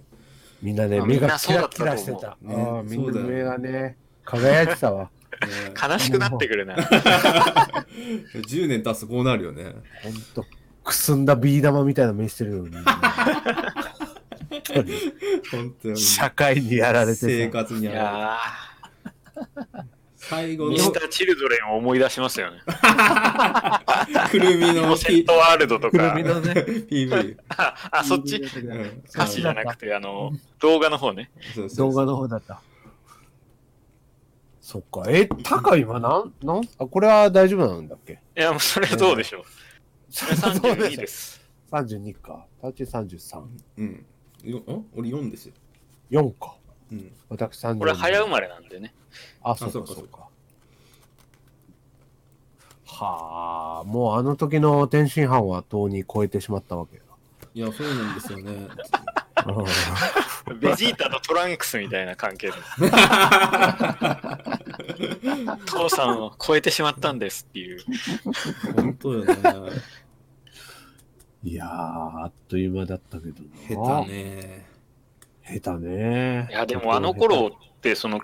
[SPEAKER 1] みんなね、
[SPEAKER 4] あ
[SPEAKER 1] 目がキラキラしてた。
[SPEAKER 3] ね
[SPEAKER 1] ああ、みん
[SPEAKER 3] そうだよ
[SPEAKER 1] な目がね、輝いてたわ。
[SPEAKER 3] ね
[SPEAKER 4] 悲しくなってくるな。
[SPEAKER 3] 10年経つとこうなるよね。
[SPEAKER 1] ほんと、くすんだビー玉みたいな目してるよ、みんな。本当に
[SPEAKER 3] 本当に。
[SPEAKER 1] 社会にやられ
[SPEAKER 3] 生
[SPEAKER 1] てさ。
[SPEAKER 3] 活に
[SPEAKER 4] い
[SPEAKER 3] やられて
[SPEAKER 4] や
[SPEAKER 3] 最後の
[SPEAKER 4] ーミスター・チルドレンを思い出しますよね。
[SPEAKER 3] くるみの
[SPEAKER 4] セントワールドとか
[SPEAKER 1] くるみ、のね、
[SPEAKER 3] PV。
[SPEAKER 4] あ、あそっち？
[SPEAKER 3] うん
[SPEAKER 4] 歌詞じゃなくて、あの、動画の方ね。
[SPEAKER 3] そうそう
[SPEAKER 1] 動画の方だった。そっか。え、高今なん、なん？あ、これは大丈夫なんだっけ？
[SPEAKER 4] いや、もうそれはどうでしょう。それ32です。
[SPEAKER 1] 32か。タチ33。
[SPEAKER 3] うん。よん？俺4ですよ。
[SPEAKER 1] 4か。
[SPEAKER 3] うん。
[SPEAKER 1] 私32。
[SPEAKER 4] これ早生まれなんでね。
[SPEAKER 1] あ、そう
[SPEAKER 3] そうか
[SPEAKER 1] かそうか。はあ、もうあの時の天津飯はとうに超えてしまったわけだ。
[SPEAKER 3] いや、そうなんですよね。
[SPEAKER 4] ベジータとトランクスみたいな関係です。父さんを超えてしまったんですっていう。
[SPEAKER 3] 本当よね。
[SPEAKER 1] いやー、あっという間だったけどな。
[SPEAKER 3] 下手ね。
[SPEAKER 1] 下手ね。
[SPEAKER 4] いや、でもあの頃って、その、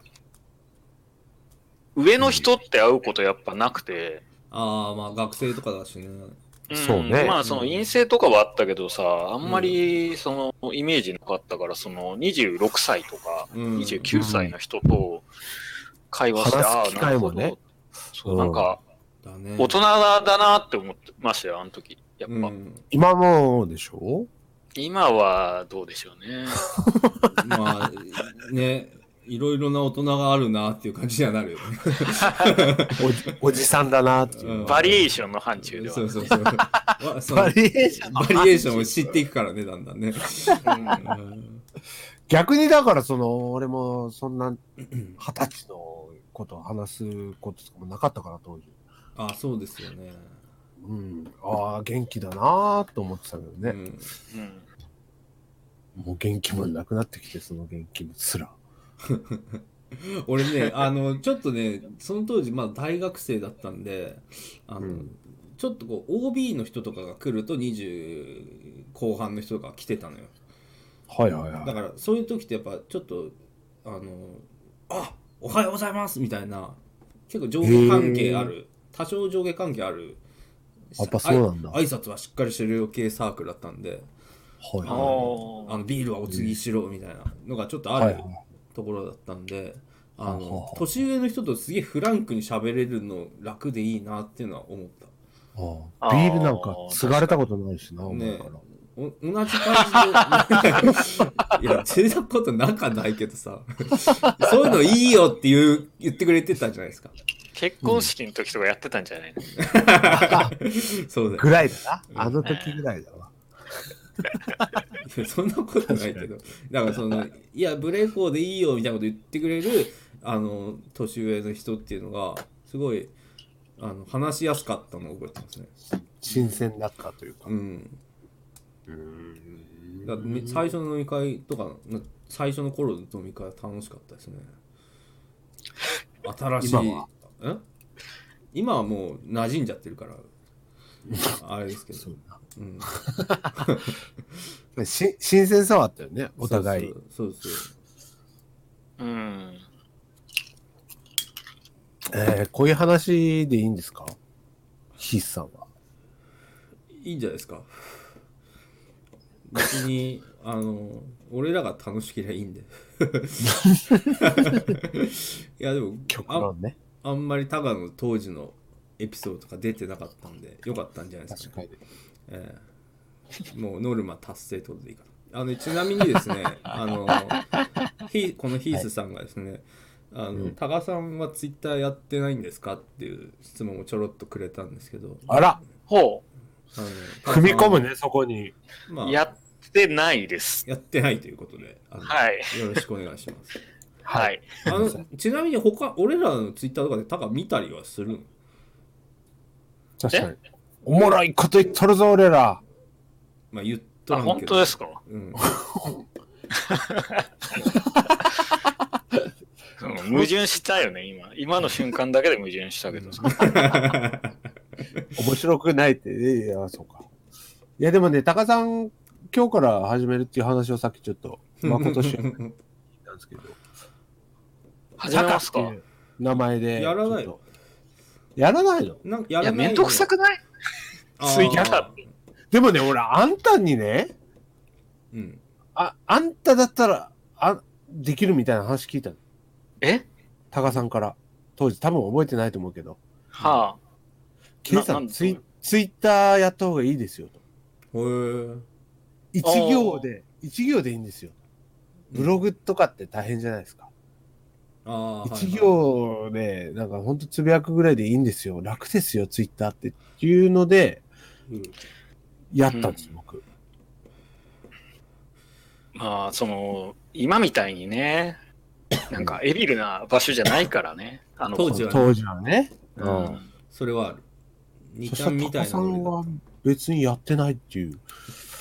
[SPEAKER 4] 上の人って会うことやっぱなくて、
[SPEAKER 3] ああ、まあ学生とかだしね。
[SPEAKER 4] ん
[SPEAKER 1] そうね
[SPEAKER 4] まあ、その陰性とかはあったけどさ、あんまりそのイメージなかったから、その26歳とか
[SPEAKER 3] うん
[SPEAKER 4] 29歳の人と会話して、ああ、
[SPEAKER 1] 機
[SPEAKER 4] なるほど。そう、なんか。大人だなって思ってましたよ、あの時。やっぱ。
[SPEAKER 3] うん。
[SPEAKER 1] 今もでしょ？
[SPEAKER 4] 今はどうでしょうね。
[SPEAKER 3] まあ、ね、いろいろな大人があるなっていう感じにはなるよね。
[SPEAKER 1] おじおじさんだなっていう。
[SPEAKER 3] うん
[SPEAKER 4] バリエーションの範疇では。
[SPEAKER 3] そうそうそう。
[SPEAKER 1] バリエーション
[SPEAKER 3] バリエーションを知っていくからね、だんだんね。
[SPEAKER 1] 逆にだからその、俺もそんな二十歳のことを話すこととかもなかったから当時。
[SPEAKER 3] あ、そうですよね。
[SPEAKER 1] うん。ああ、元気だなーと思ってたけどね。
[SPEAKER 3] うん
[SPEAKER 4] うん
[SPEAKER 1] もう元気もなくなってきて、その元気もすら。
[SPEAKER 3] 俺ね、あの、ちょっとね、その当時、まあ大学生だったんで、あの、
[SPEAKER 1] うん
[SPEAKER 3] ちょっとこう、OB の人とかが来ると20後半の人が来てたのよ。
[SPEAKER 1] はいはいはい。
[SPEAKER 3] だから、そういう時ってやっぱ、ちょっと、あの、あおはようございますみたいな、結構上下関係ある、多少上下関係ある、
[SPEAKER 1] やっぱそうなんだ
[SPEAKER 3] 挨拶はしっかりしてるよ系サークルだったんで、
[SPEAKER 1] はい
[SPEAKER 4] あ
[SPEAKER 1] は
[SPEAKER 4] ー
[SPEAKER 3] あのビールはお継ぎしろみたいなのがちょっと
[SPEAKER 1] い。
[SPEAKER 3] ある
[SPEAKER 1] はいはい。
[SPEAKER 3] ところだったんで、あの
[SPEAKER 1] あ
[SPEAKER 3] 年上の人とすげえフランクに喋れるの楽でいいなっていうのは思った。
[SPEAKER 1] ああ。ビールなんか継がれたことないしな、
[SPEAKER 3] ね。
[SPEAKER 1] から。
[SPEAKER 3] お同じ感じで。いや継いだことなかないけどさ。そういうのいいよって言う言ってくれてたじゃないですか。
[SPEAKER 4] 結婚式の時とかやってたんじゃないの、
[SPEAKER 3] そうだよ。
[SPEAKER 1] ぐらいだな。あの時ぐらいだわ。
[SPEAKER 3] そんなことないけど。だからそのいやブレイクーでいいよみたいなこと言ってくれるあの年上の人っていうのがすごいあの話しやすかったのを覚えてますね。
[SPEAKER 1] 新鮮だったというか。
[SPEAKER 3] う。ん。だ最初の飲み会とかな最初の頃の飲み会は楽しかったですね。新しい
[SPEAKER 1] 今は？
[SPEAKER 3] ん今はもう馴染んじゃってるから あれですけど。
[SPEAKER 1] そう
[SPEAKER 3] ん、
[SPEAKER 1] し新鮮さはあったよね、お互い。
[SPEAKER 3] そうそうそう
[SPEAKER 4] ん。
[SPEAKER 1] えーこういう話でいいんですか？筆さんは。
[SPEAKER 3] いいんじゃないですか別にあの俺らが楽しければいいんで いやでも
[SPEAKER 1] ね。
[SPEAKER 3] あんまりタガの当時のエピソードとか出てなかったんでよかったんじゃないですか、ね
[SPEAKER 1] 確かに。
[SPEAKER 3] ええもうノルマ達成ってことでいいかな。あのちなみにですね、あのひこのヒースさんがですね、あのタガさんはツイッターやってないんですかっていう質問をちょろっとくれたんですけど、
[SPEAKER 1] あら、
[SPEAKER 4] ほ
[SPEAKER 3] あの
[SPEAKER 1] 踏み込むね、そこに。
[SPEAKER 3] まあ、
[SPEAKER 4] う。やってないです。
[SPEAKER 3] やってないということで、
[SPEAKER 4] はい。
[SPEAKER 3] よろしくお願いします。
[SPEAKER 4] はい。
[SPEAKER 3] あのちなみに他、俺らのツイッターとかでタガ見たりはするの？
[SPEAKER 1] 確かに。おもろいこと言っとるぞ、俺ら。
[SPEAKER 3] まあ言っと
[SPEAKER 4] あ。本当ですか？
[SPEAKER 3] うん。
[SPEAKER 4] その矛盾したよね、今。今の瞬間だけで矛盾したけどさ。
[SPEAKER 1] 面白くないって。いや、そうか。いや、でもね、高さん、今日から始めるっていう話をさっきちょっと、誠し言ったんですけど。
[SPEAKER 4] 始めますか？
[SPEAKER 1] タカっていう名前で。
[SPEAKER 3] やらない
[SPEAKER 1] ちょっとやらないの？
[SPEAKER 3] なんかや
[SPEAKER 4] いや、
[SPEAKER 3] らない
[SPEAKER 4] めんどくさくない？
[SPEAKER 3] あー
[SPEAKER 4] ツイキャスって。
[SPEAKER 1] でもね、俺、あんたにね、
[SPEAKER 3] うん。
[SPEAKER 1] あ、あんただったら、あ、できるみたいな話聞いたの。
[SPEAKER 4] え？
[SPEAKER 1] タカさんから。当時多分覚えてないと思うけど。
[SPEAKER 4] は
[SPEAKER 1] ケイさ
[SPEAKER 4] なんん
[SPEAKER 1] ツイ、ツイッターやった方がいいですよと。
[SPEAKER 3] へー
[SPEAKER 1] 一行で、一行でいいんですよ。ブログとかって大変じゃないですか。一行で、なんかほんとつぶやくぐらいでいいんですよ。楽ですよ、ツイッターって。いうので、
[SPEAKER 3] うん
[SPEAKER 1] やったんです、僕。
[SPEAKER 4] まあ、その、今みたいにね、なんかエビルな場所じゃないからね。あの
[SPEAKER 3] 当時はね
[SPEAKER 1] 当時はね。
[SPEAKER 4] う
[SPEAKER 1] うん
[SPEAKER 4] ん。
[SPEAKER 3] それはある。2
[SPEAKER 1] そしたら、
[SPEAKER 3] ちゃんみたいなので
[SPEAKER 1] んは別にやってないっていう。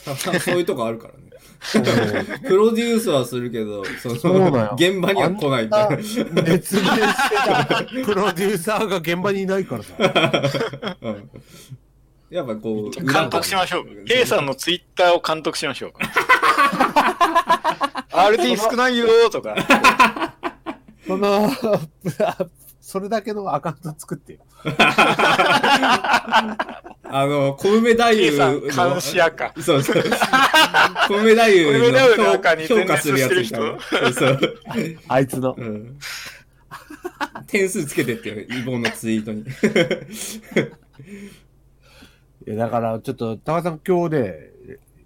[SPEAKER 3] たくさんそういうとこあるからね。プロデュースはするけど、その現場には来ないみたいな。
[SPEAKER 1] 熱弁してたプロデューサーが現場にいないからさ。
[SPEAKER 3] うんやっぱこう、
[SPEAKER 4] 監督しましょう。K さんのツイッターを監督しましょう。RT 少ないよーとか。
[SPEAKER 1] その、それだけのアカウント作ってよ。
[SPEAKER 3] あの、小梅太夫
[SPEAKER 4] さん監視やか。
[SPEAKER 3] そうそう。小梅太夫
[SPEAKER 4] の
[SPEAKER 3] の
[SPEAKER 4] 中に
[SPEAKER 3] 評評価するやつみたいな。そうそう。
[SPEAKER 1] あいつの。
[SPEAKER 3] うん点数つけてってよ、イボンのツイートに。
[SPEAKER 1] いやだから、ちょっと、高さん今日で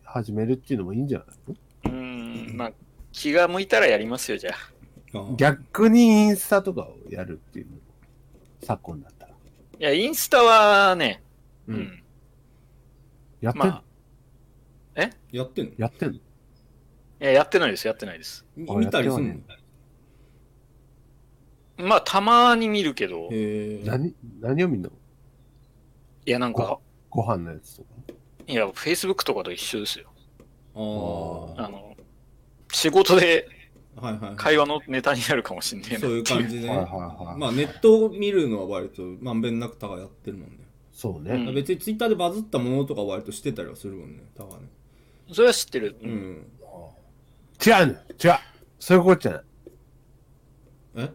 [SPEAKER 1] 始めるっていうのもいいんじゃないの？
[SPEAKER 4] うん、まあ、気が向いたらやりますよ、じゃあ。
[SPEAKER 1] 逆にインスタとかをやるっていうのも昨今だったら。
[SPEAKER 4] いや、インスタはね、
[SPEAKER 1] う
[SPEAKER 4] うんん。
[SPEAKER 1] やってん、
[SPEAKER 4] まあ、
[SPEAKER 3] やってんの？
[SPEAKER 1] やってんの？
[SPEAKER 4] いや、やってないです、やってないです。
[SPEAKER 3] み見たりすんの？
[SPEAKER 1] やって
[SPEAKER 4] まあ、たまに見るけど、
[SPEAKER 3] へえ。
[SPEAKER 1] 何、何を見んの？
[SPEAKER 4] いや、なんか、
[SPEAKER 1] ご飯のやつとか？
[SPEAKER 4] いや、Facebook とかと一緒ですよ。
[SPEAKER 3] あ
[SPEAKER 4] あの、仕事で
[SPEAKER 3] あ。はいはい。
[SPEAKER 4] 会話のネタになるかもしんねえな。
[SPEAKER 3] そういう感じでね。
[SPEAKER 1] はいはいはい。
[SPEAKER 3] まあネットを見るのは割とまんべんなくタガやってるもんね。
[SPEAKER 1] そうね。
[SPEAKER 4] うん
[SPEAKER 3] 別にツイッターでバズったものとか割としてたりはするもんね、タガね。
[SPEAKER 4] それは知ってる。
[SPEAKER 3] う。ん。
[SPEAKER 1] 違うの違うそういうことじゃない。
[SPEAKER 3] え？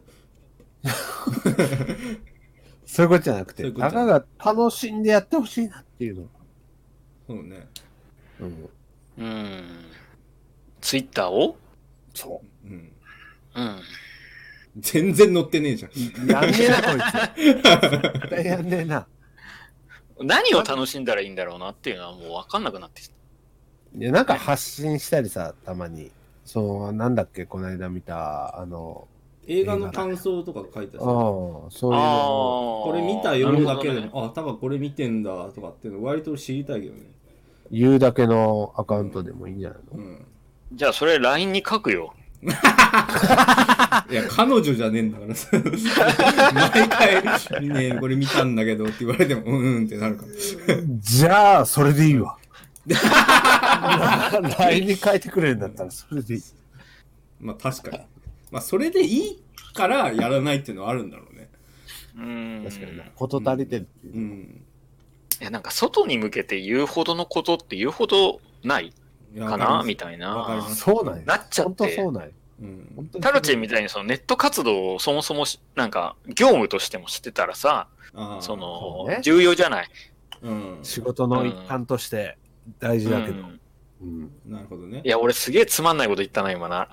[SPEAKER 1] そういうことじゃなくて、
[SPEAKER 3] そういうこと
[SPEAKER 1] たかが楽しんでやってほしいなっていうの。
[SPEAKER 3] そうね。
[SPEAKER 1] うん。
[SPEAKER 4] うん。ツイッターを？
[SPEAKER 1] そ
[SPEAKER 3] うん。
[SPEAKER 4] うん。
[SPEAKER 3] 全然乗ってねえじゃん。
[SPEAKER 1] う。やんねえな、こいつ。絶対やんねえな。
[SPEAKER 4] 何を楽しんだらいいんだろうなっていうのはもう分かんなくなってきた。
[SPEAKER 1] いや、なんか発信したりさ、たまに。そう、なんだっけ、この間見た、あの、
[SPEAKER 3] 映画の感想とか書いて
[SPEAKER 1] ああ
[SPEAKER 3] さ、、
[SPEAKER 1] そういうの
[SPEAKER 3] これ見たよだけで
[SPEAKER 4] ね
[SPEAKER 3] も、あ、タガこれ見てんだとかっていうの割と知りたいけどね。
[SPEAKER 1] 言うだけのアカウントでもいいんじゃないの、
[SPEAKER 3] うん。
[SPEAKER 4] じゃあそれ LINE に書くよ。
[SPEAKER 3] いや、彼女じゃねえんだからさ。毎回、ねえこれ見たんだけどって言われても、うんうんってなるから。
[SPEAKER 1] じゃあ、それでいいわ。LINE に書いてくれるんだったら、それでいい。
[SPEAKER 3] まあ確かに。まあそれでいいからやらないっていうのはあるんだろうね。
[SPEAKER 4] うん。
[SPEAKER 1] 確かにな。こと足りてるっていうう。
[SPEAKER 3] ん。
[SPEAKER 4] いや、なんか外に向けて言うほどのことって言うほどないかなみたいな
[SPEAKER 1] そうなんや。
[SPEAKER 4] なっちゃって
[SPEAKER 1] 本当そ。うなんや。
[SPEAKER 3] うん。
[SPEAKER 1] 本当に
[SPEAKER 4] タロチンみたいにそのネット活動をそもそもしなんか業務としてもしてたらさ、その
[SPEAKER 1] ね
[SPEAKER 4] 重要じゃない？
[SPEAKER 3] うん。
[SPEAKER 1] 仕事の一環として大事だけど。
[SPEAKER 4] うん
[SPEAKER 1] うん。
[SPEAKER 3] なるほどね
[SPEAKER 4] い。や、俺すげえつまんないこと言ったな、今な。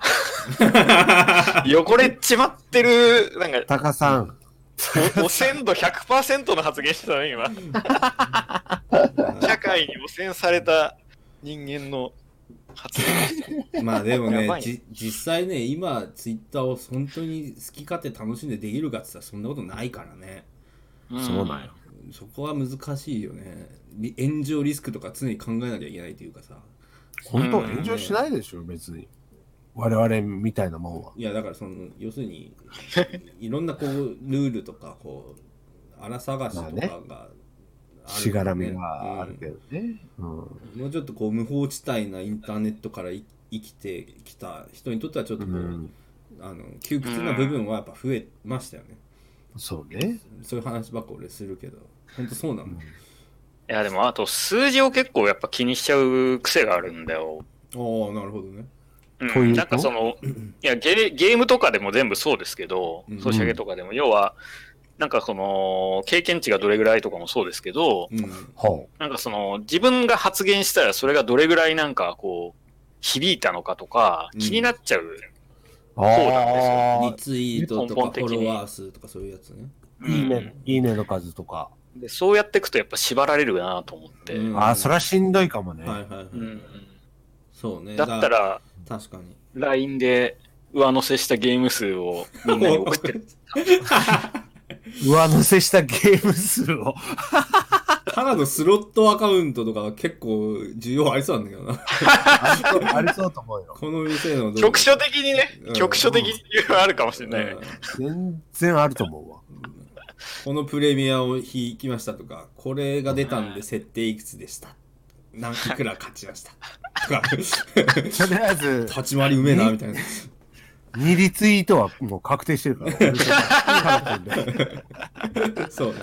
[SPEAKER 4] 汚れちまってる、なんか、
[SPEAKER 1] タカさん、
[SPEAKER 4] お汚染度100%の発言してたね、今。社会に汚染された人間の発言。
[SPEAKER 3] まあでもね
[SPEAKER 4] ね
[SPEAKER 3] じ実際ね今ツイッターを本当に好き勝手楽しんでできるかって言ったらそんなことないからね
[SPEAKER 1] そうなんよ。
[SPEAKER 3] そこは難しいよねり炎上リスクとか常に考えなきゃいけないというかさ
[SPEAKER 1] 本当？炎上しないでしょ、別に。我々みたいなもんは。
[SPEAKER 3] いやだからその要するにいろんなこうルールとかこう荒探しとかが
[SPEAKER 1] しがらみがあるけどね。うん。
[SPEAKER 3] もうちょっとこう無法地帯なインターネットからい生きてきた人にとってはちょっとこう、
[SPEAKER 1] うん。
[SPEAKER 3] あの窮屈な部分はやっぱ増えましたよね、
[SPEAKER 1] そうね。
[SPEAKER 3] そういう話ばっか俺するけど。本当そうなの、
[SPEAKER 4] いや、でも、あと、数字を結構やっぱ気にしちゃう癖があるんだよ。
[SPEAKER 3] ああなるほどね。
[SPEAKER 4] うん、なんかその、いやゲ、ゲームとかでも全部そうですけど
[SPEAKER 3] うん、
[SPEAKER 4] ソシャゲとかでも、要は、なんかその、経験値がどれぐらいとかもそうですけど、
[SPEAKER 3] うん
[SPEAKER 1] ほ
[SPEAKER 4] なんかその、自分が発言したらそれがどれぐらいなんかこう、響いたのかとか、
[SPEAKER 3] うん
[SPEAKER 4] 気になっちゃう。
[SPEAKER 1] う。
[SPEAKER 4] そうなんです
[SPEAKER 1] あ
[SPEAKER 3] リツイートとかフ
[SPEAKER 4] 根本的に
[SPEAKER 3] ォロワー数とかそういうやつね
[SPEAKER 1] あ、いいね、いいねの数とか。
[SPEAKER 4] でそうやっていくとやっぱ縛られるなと思って。
[SPEAKER 3] うん
[SPEAKER 1] ああ、それはしんどいかもね。
[SPEAKER 3] はいはいはい、
[SPEAKER 4] うん
[SPEAKER 3] そうね
[SPEAKER 4] だったら、
[SPEAKER 3] 確かに
[SPEAKER 4] LINE で上乗せしたゲーム数をみんなに送ってる。
[SPEAKER 1] 上乗せしたゲーム数を。
[SPEAKER 3] ただのスロットアカウントとかは結構需要ありそうなんだけどな。
[SPEAKER 1] ありそうと思うよ。
[SPEAKER 3] この店の
[SPEAKER 4] 局所的にね
[SPEAKER 3] うん、
[SPEAKER 4] 局所的に理由はあるかもしれないね。
[SPEAKER 3] うん
[SPEAKER 1] 全然あると思うわ。
[SPEAKER 3] このプレミアを引きましたとか、これが出たんで設定いくつでした。何いくら勝ちました。とか、
[SPEAKER 1] とりあえず、
[SPEAKER 3] 立ち回りうめえな、みたいな。
[SPEAKER 1] 2リツイートはもう確定してるから。
[SPEAKER 3] そうね。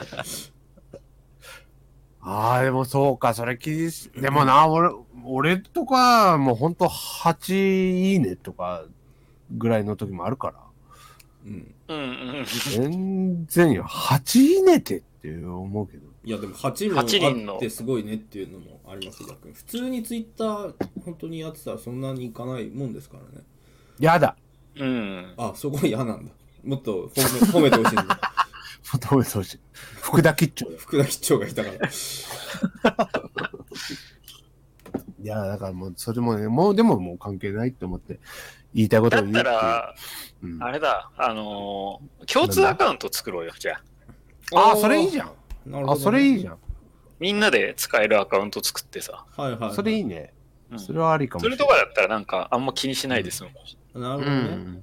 [SPEAKER 1] ああ、でもそうか、それ気にし、でもな、俺、俺とか、もうほんと8いいねとかぐらいの時もあるから。
[SPEAKER 3] うん。
[SPEAKER 4] うんうん。
[SPEAKER 1] 全然よ、8いいねってって思うけど。
[SPEAKER 3] いや、でも8も
[SPEAKER 4] 8人の
[SPEAKER 3] あってすごいねっていうのもありますよ。普通にツイッター、本当にやってたらそんなにいかないもんですからね。
[SPEAKER 1] やだ。
[SPEAKER 4] うん。
[SPEAKER 3] あ、そこ嫌なんだ。もっと褒め 褒めてほしいんだ。
[SPEAKER 1] 求めてほしい。福田吉兆よ。
[SPEAKER 3] 福田吉兆がいたから。
[SPEAKER 1] いや、だからもう、それもね、もうでももう関係ないって思って、言いたいこと
[SPEAKER 4] だっ
[SPEAKER 1] を言うっていう。
[SPEAKER 4] たら、
[SPEAKER 1] うん、
[SPEAKER 4] あれだ、あのー共通アカウント作ろうよ、じゃあ。
[SPEAKER 1] ああ、それいいじゃん。あ、
[SPEAKER 3] なるほどね
[SPEAKER 1] それいいじゃん。
[SPEAKER 4] みんなで使えるアカウント作ってさ。
[SPEAKER 3] はいはい。
[SPEAKER 1] それいいね。
[SPEAKER 4] うん
[SPEAKER 1] それはありかもし
[SPEAKER 4] それ
[SPEAKER 1] れない。
[SPEAKER 4] とかだったらなんかあんま気にしないですもん。
[SPEAKER 3] なるほ
[SPEAKER 1] う
[SPEAKER 3] どね。
[SPEAKER 1] ん。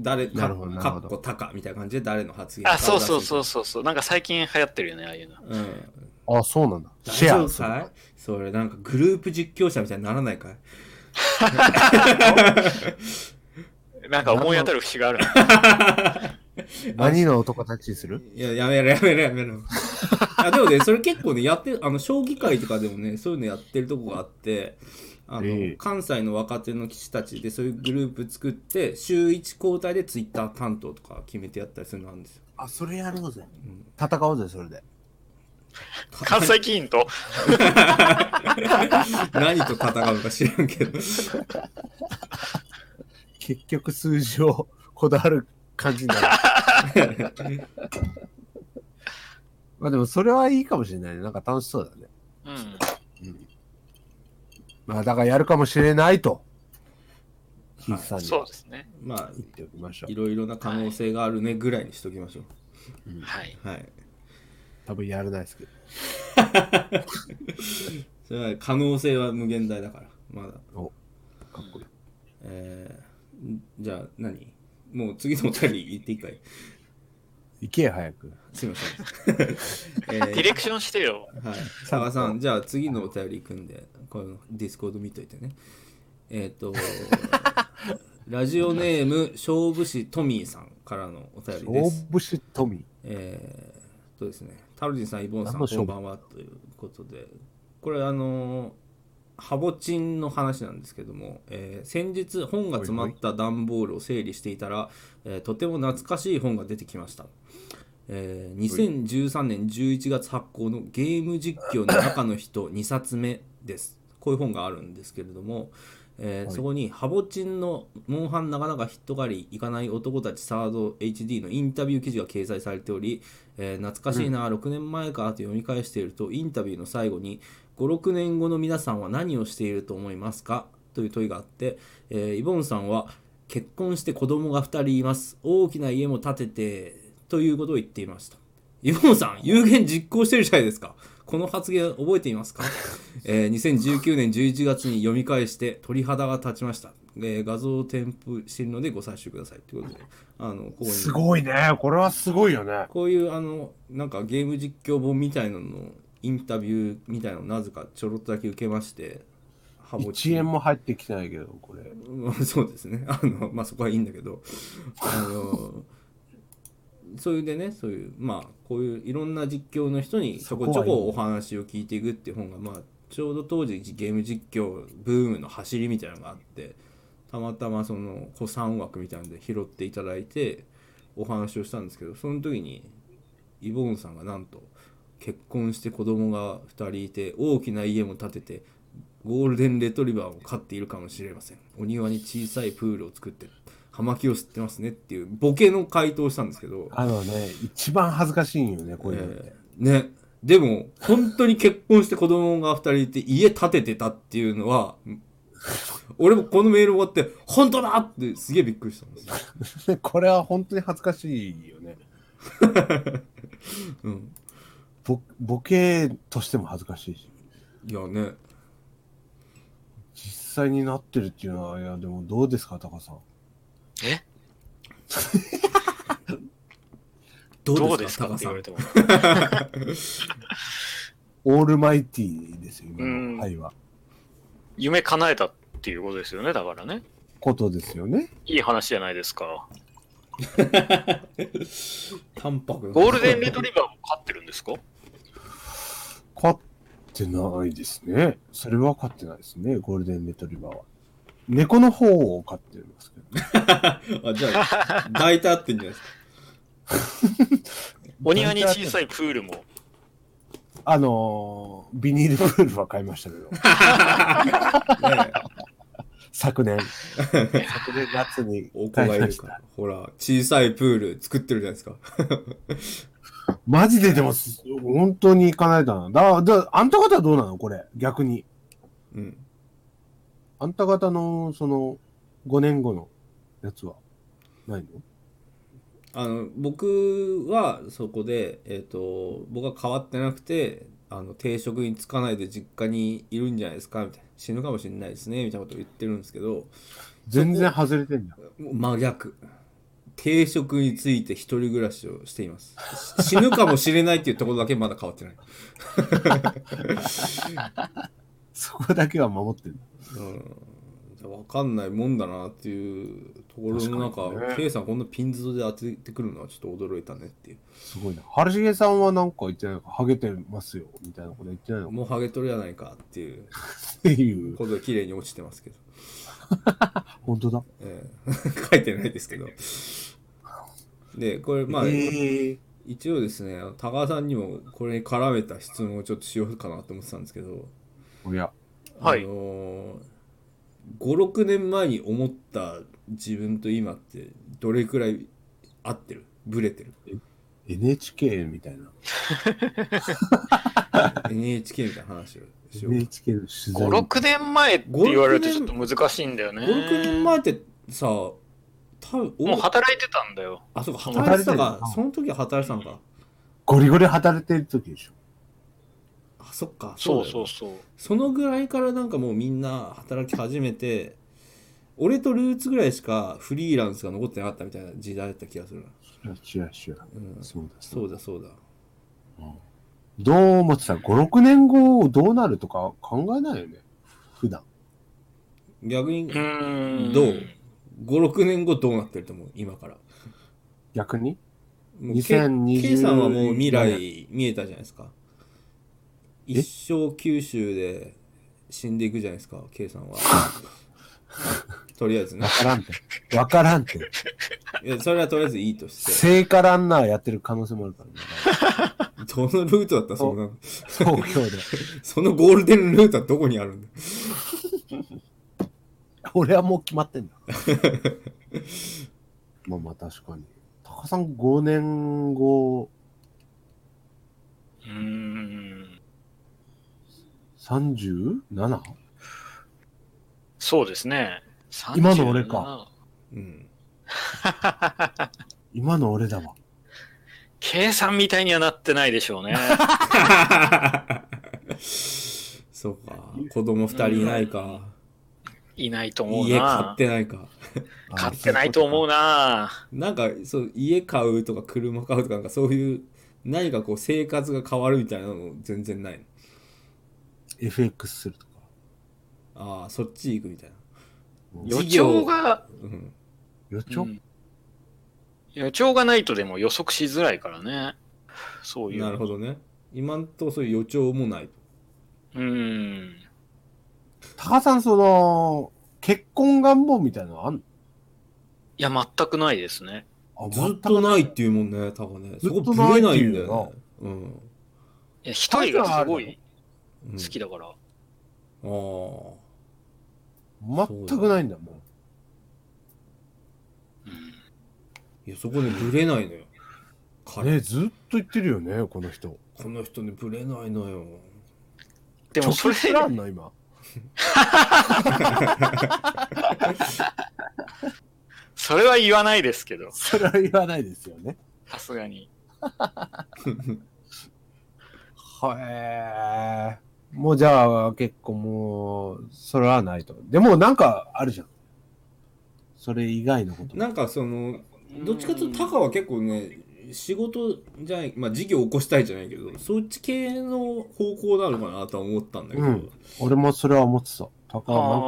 [SPEAKER 3] 誰か、
[SPEAKER 1] なるほどなる
[SPEAKER 3] かっこたかみたいな感じで誰の発言か
[SPEAKER 4] あ、そうそうそう
[SPEAKER 3] う。
[SPEAKER 4] そうそう。なんか最近流行ってるよね、ああいうの。
[SPEAKER 3] うん。
[SPEAKER 1] あ、そうなんだ。
[SPEAKER 3] 大
[SPEAKER 1] シェア
[SPEAKER 3] 丈夫かいそれなんかグループ実況者みたいにならないかい？
[SPEAKER 4] なんか思い当たる節があるな。
[SPEAKER 1] 何の男たちにする？
[SPEAKER 3] いや、やめろやめろやめろ。あでもね、それ結構ね、やってる、あの、将棋界とかでもね、そういうのやってるとこがあって、あの、
[SPEAKER 1] ええ
[SPEAKER 3] 関西の若手の棋士たちでそういうグループ作って、週1交代でツイッター担当とか決めてやったりするのあるんですよ。
[SPEAKER 1] あ、それやろうぜ。戦おうぜ、それで。
[SPEAKER 4] 関西棋院と、
[SPEAKER 3] 何と戦うのか知らんけど。
[SPEAKER 1] 結局数字をこだわる感じになる。まあでもそれはいいかもしれないね。なんか楽しそうだね。
[SPEAKER 4] うん。
[SPEAKER 1] まあだからやるかもしれないと。筆さんに
[SPEAKER 4] そうですね。
[SPEAKER 3] まあ、
[SPEAKER 1] 言っておきましょう
[SPEAKER 3] い。ろいろな可能性があるねぐらいにしときましょ
[SPEAKER 4] はい。
[SPEAKER 3] う。はい。
[SPEAKER 1] 多分やらないですけど。
[SPEAKER 3] それは可能性は無限大だから、まだ。
[SPEAKER 1] おかっこいい。
[SPEAKER 3] えー、んじゃあ何？もう次のお便り言っていいかい？
[SPEAKER 1] 行けよ、早く。
[SPEAKER 3] すいません。えー
[SPEAKER 4] ディレクションしてよ。
[SPEAKER 3] はい。佐賀さん、じゃあ次のお便り行くんで、このディスコード見といてね。えっ、と、ラジオネーム、勝負師トミーさんからのお便りです。
[SPEAKER 1] 節富。
[SPEAKER 3] えー、とですね、タルジンさん、イボンさん、こんばんはということで、これ、あのーハボチンの話なんですけども、えー先日本が詰まった段ボールを整理していたら、えーとても懐かしい本が出てきました、えー2013年11月発行のゲーム実況の中の人2冊目ですこういう本があるんですけれども、えー
[SPEAKER 1] はい。
[SPEAKER 3] そこにハボチンのモンハンなかなかヒット狩りいかない男たちサード HD のインタビュー記事が掲載されており、えー懐かしいな、6年前かと読み返しているとインタビューの最後に56年後の皆さんは何をしていると思いますかという問いがあって、えーイボンさんは結婚して子供が2人います。大きな家も建ててということを言っていました。イボンさん有言実行してるじゃないですかこの発言覚えていますか、えー2019年11月に読み返して鳥肌が立ちました、えー画像を添付しているのでご採取くださいということで。あのここに。
[SPEAKER 1] すごいね。これはすごいよね。
[SPEAKER 3] こういうあのなんかゲーム実況本みたいなののインタビューみたいなのをなぜかちょろっとだけ受けましてハボチ
[SPEAKER 1] 1円も入ってきてないけど、これ。
[SPEAKER 3] うんそうですね。あのまあそこはいいんだけど。あのそういうでねそういうまあこういういろんな実況の人にちょこちょこお話を聞いていくっていう本がまあちょうど当時ゲーム実況ブームの走りみたいなのがあってたまたまその古参枠みたいなので拾っていただいてお話をしたんですけどその時にイボーンさんがなんと結婚して子供が2人いて大きな家も建ててゴールデンレトリバーを飼っているかもしれません。お庭に小さいプールを作って葉巻を吸ってますねっていうボケの回答をしたんですけど、
[SPEAKER 1] あのね、一番恥ずかしいんよね、こういうのって。
[SPEAKER 3] えーねでも本当に結婚して子供が2人いて家建ててたっていうのは俺もこのメール終わって、本当だってすげえびっくりしたんですよ。
[SPEAKER 1] これは本当に恥ずかしいよね。
[SPEAKER 3] うん。
[SPEAKER 1] ボボケとしても恥ずかしいし。
[SPEAKER 3] いやね。
[SPEAKER 1] 実際になってるっていうのは、いや、でもどうですか、タカさん。
[SPEAKER 4] え？
[SPEAKER 3] ど
[SPEAKER 4] どう
[SPEAKER 3] うですか、
[SPEAKER 4] って言われ。ても。
[SPEAKER 1] オールマイティーですよ、今
[SPEAKER 4] うん
[SPEAKER 1] の。はいは。
[SPEAKER 4] 夢叶えたっていうことですよね、だからね。
[SPEAKER 1] ことですよね。
[SPEAKER 4] いい話じゃないですか。
[SPEAKER 3] 淡白な
[SPEAKER 4] ゴールデンレトリバーも飼ってるんですか？
[SPEAKER 1] 飼ってないですね。それは飼ってないですね、ゴールデンレトリバーは。猫の方を飼ってますけど。
[SPEAKER 3] あ、じゃあ、大体合ってんじゃないですか。
[SPEAKER 4] お庭に小さいプールも。
[SPEAKER 1] あのー、ビニールプールは買いましたけど、
[SPEAKER 3] ね
[SPEAKER 1] 昨年。昨年夏に
[SPEAKER 3] お子
[SPEAKER 1] 買いました
[SPEAKER 3] がいるから。。ほら、小さいプール作ってるじゃないですか。
[SPEAKER 1] マジででも、本当に叶えたな。だ、だ、あんた方はどうなの？これ、逆に。
[SPEAKER 3] うん。
[SPEAKER 1] あんた方の、その、5年後のやつは、ないの？
[SPEAKER 3] あの僕はそこで、えっと僕は変わってなくてあの定職に就かないで実家にいるんじゃないですかみたいな。死ぬかもしれないですねみたいなことを言ってるんですけど
[SPEAKER 1] 全然外れてんだ。
[SPEAKER 3] もう真逆。定職について一人暮らしをしています。し死ぬかもしれないっていうところだけまだ変わってない、
[SPEAKER 1] そこだけは守ってる。
[SPEAKER 3] うん分かんないもんだなっていうところの中
[SPEAKER 1] 確かにね
[SPEAKER 3] K さんこんなピンズで当ててくるのはちょっと驚いたねっていう
[SPEAKER 1] すごいな。春重さんはなんか言ってないのか、ハゲてますよ、みたいなこと言ってないのか
[SPEAKER 3] もうハゲ取りやないかっていう
[SPEAKER 1] っていう。
[SPEAKER 3] ことで綺麗に落ちてますけど
[SPEAKER 1] 本当だ。
[SPEAKER 3] ええ 書いてないですけど。で、これ、まあ、
[SPEAKER 1] えー
[SPEAKER 3] 一応ですね、高川さんにもこれに絡めた質問をちょっとしようかなと思ってたんですけど、
[SPEAKER 1] おや。
[SPEAKER 4] はい
[SPEAKER 3] あのー、5、6年前に思った自分と今ってどれくらい合ってる？ブレてる
[SPEAKER 1] ？NHK みたいな。
[SPEAKER 3] ?NHK みたいな話をしようか。
[SPEAKER 1] NHK の取材。
[SPEAKER 4] 5、6年前って言われるとちょっと難しいんだよね。
[SPEAKER 3] 5、6年前ってさ、多分
[SPEAKER 4] もう働いてたんだよ。
[SPEAKER 3] あ、そうか、働いてたかその時は働いてたのか。
[SPEAKER 1] ゴリゴリ働いてる時でしょ。
[SPEAKER 3] あ、そっか。
[SPEAKER 4] そうそうそう。
[SPEAKER 3] そのぐらいからなんかもうみんな働き始めて俺とルーツぐらいしかフリーランスが残ってなかったみたいな時代だった気がするな、
[SPEAKER 1] 違う違う違う。
[SPEAKER 3] うん、
[SPEAKER 1] そうだ
[SPEAKER 3] そうだそうだ
[SPEAKER 1] どう思ってた ?5、6年後どうなるとか考えないよね？普段。
[SPEAKER 3] 逆に
[SPEAKER 4] うーん。
[SPEAKER 3] どう？56年後どうなってると思う？今から
[SPEAKER 1] 逆に？
[SPEAKER 3] もうケ
[SPEAKER 1] 2020
[SPEAKER 3] K さんはもう未来見えたじゃないですか一生九州で死んでいくじゃないですか K さんは とりあえずね
[SPEAKER 1] わからんて。わからんて。
[SPEAKER 3] いやそれはとりあえずいいとして
[SPEAKER 1] 聖火ランナーやってる可能性もあるからね。
[SPEAKER 3] どのルートだった？らそうなの
[SPEAKER 1] 東京で。
[SPEAKER 3] そのゴールデンルートはどこにあるんだ？
[SPEAKER 1] 俺はもう決まってんだ。まあまあ確かに。高さん5年後、
[SPEAKER 4] うーん。
[SPEAKER 1] 37?
[SPEAKER 4] そうですね。
[SPEAKER 1] 今の俺か
[SPEAKER 3] うん
[SPEAKER 1] 今の俺だわ。
[SPEAKER 4] 計算みたいにはなってないでしょうね。
[SPEAKER 3] そうか。子供二人いないか。
[SPEAKER 4] いないと思う
[SPEAKER 3] 家買
[SPEAKER 4] な
[SPEAKER 3] っ。てないか。
[SPEAKER 4] 買ってないと思うな。
[SPEAKER 3] なんか、そう、家買うとか車買うとか、なんかそういう、何かこう生活が変わるみたいなの全然ないの？
[SPEAKER 1] FX するとか。
[SPEAKER 3] ああ、そっち行くみたいな。
[SPEAKER 4] 予兆が、
[SPEAKER 3] うん。
[SPEAKER 1] 予兆、
[SPEAKER 4] うん予兆がないとでも予測しづらいからね。そういう。
[SPEAKER 3] なるほどね。今んとこそういう予兆もない。
[SPEAKER 4] うん。
[SPEAKER 1] 高さん、その、結婚願望みたいなのあんの？
[SPEAKER 4] いや、全くないですね。
[SPEAKER 1] あ
[SPEAKER 3] ずっとないっていうもんね、多分ね。そこ
[SPEAKER 1] ない
[SPEAKER 3] ぶれない
[SPEAKER 1] んよ
[SPEAKER 3] だよね。うん。
[SPEAKER 4] いや、一人がすごい
[SPEAKER 3] うん
[SPEAKER 4] 好きだから。
[SPEAKER 3] ああ。
[SPEAKER 1] 全くないんだもん。
[SPEAKER 3] いや、そこね、ぶれないのよ。彼
[SPEAKER 1] ねずっと言ってるよね、この人。
[SPEAKER 3] この人ね、ぶれないのよ。
[SPEAKER 4] でもそれ
[SPEAKER 1] 直接らんの、今。
[SPEAKER 4] それは言わないですけど、
[SPEAKER 1] それは言わないですよね。
[SPEAKER 4] さすがに。
[SPEAKER 1] はえー。もうじゃあ結構もう、それはないと。でもなんかあるじゃん。それ以外のこと。
[SPEAKER 3] なんかそのどっちかというとタカは結構ね仕事じゃないまあ事業を起こしたいじゃないけどそっち系の方向なのかなとは思ったんだけど、
[SPEAKER 1] うん俺もそれは思ってた。高
[SPEAKER 4] あ
[SPEAKER 1] なんか、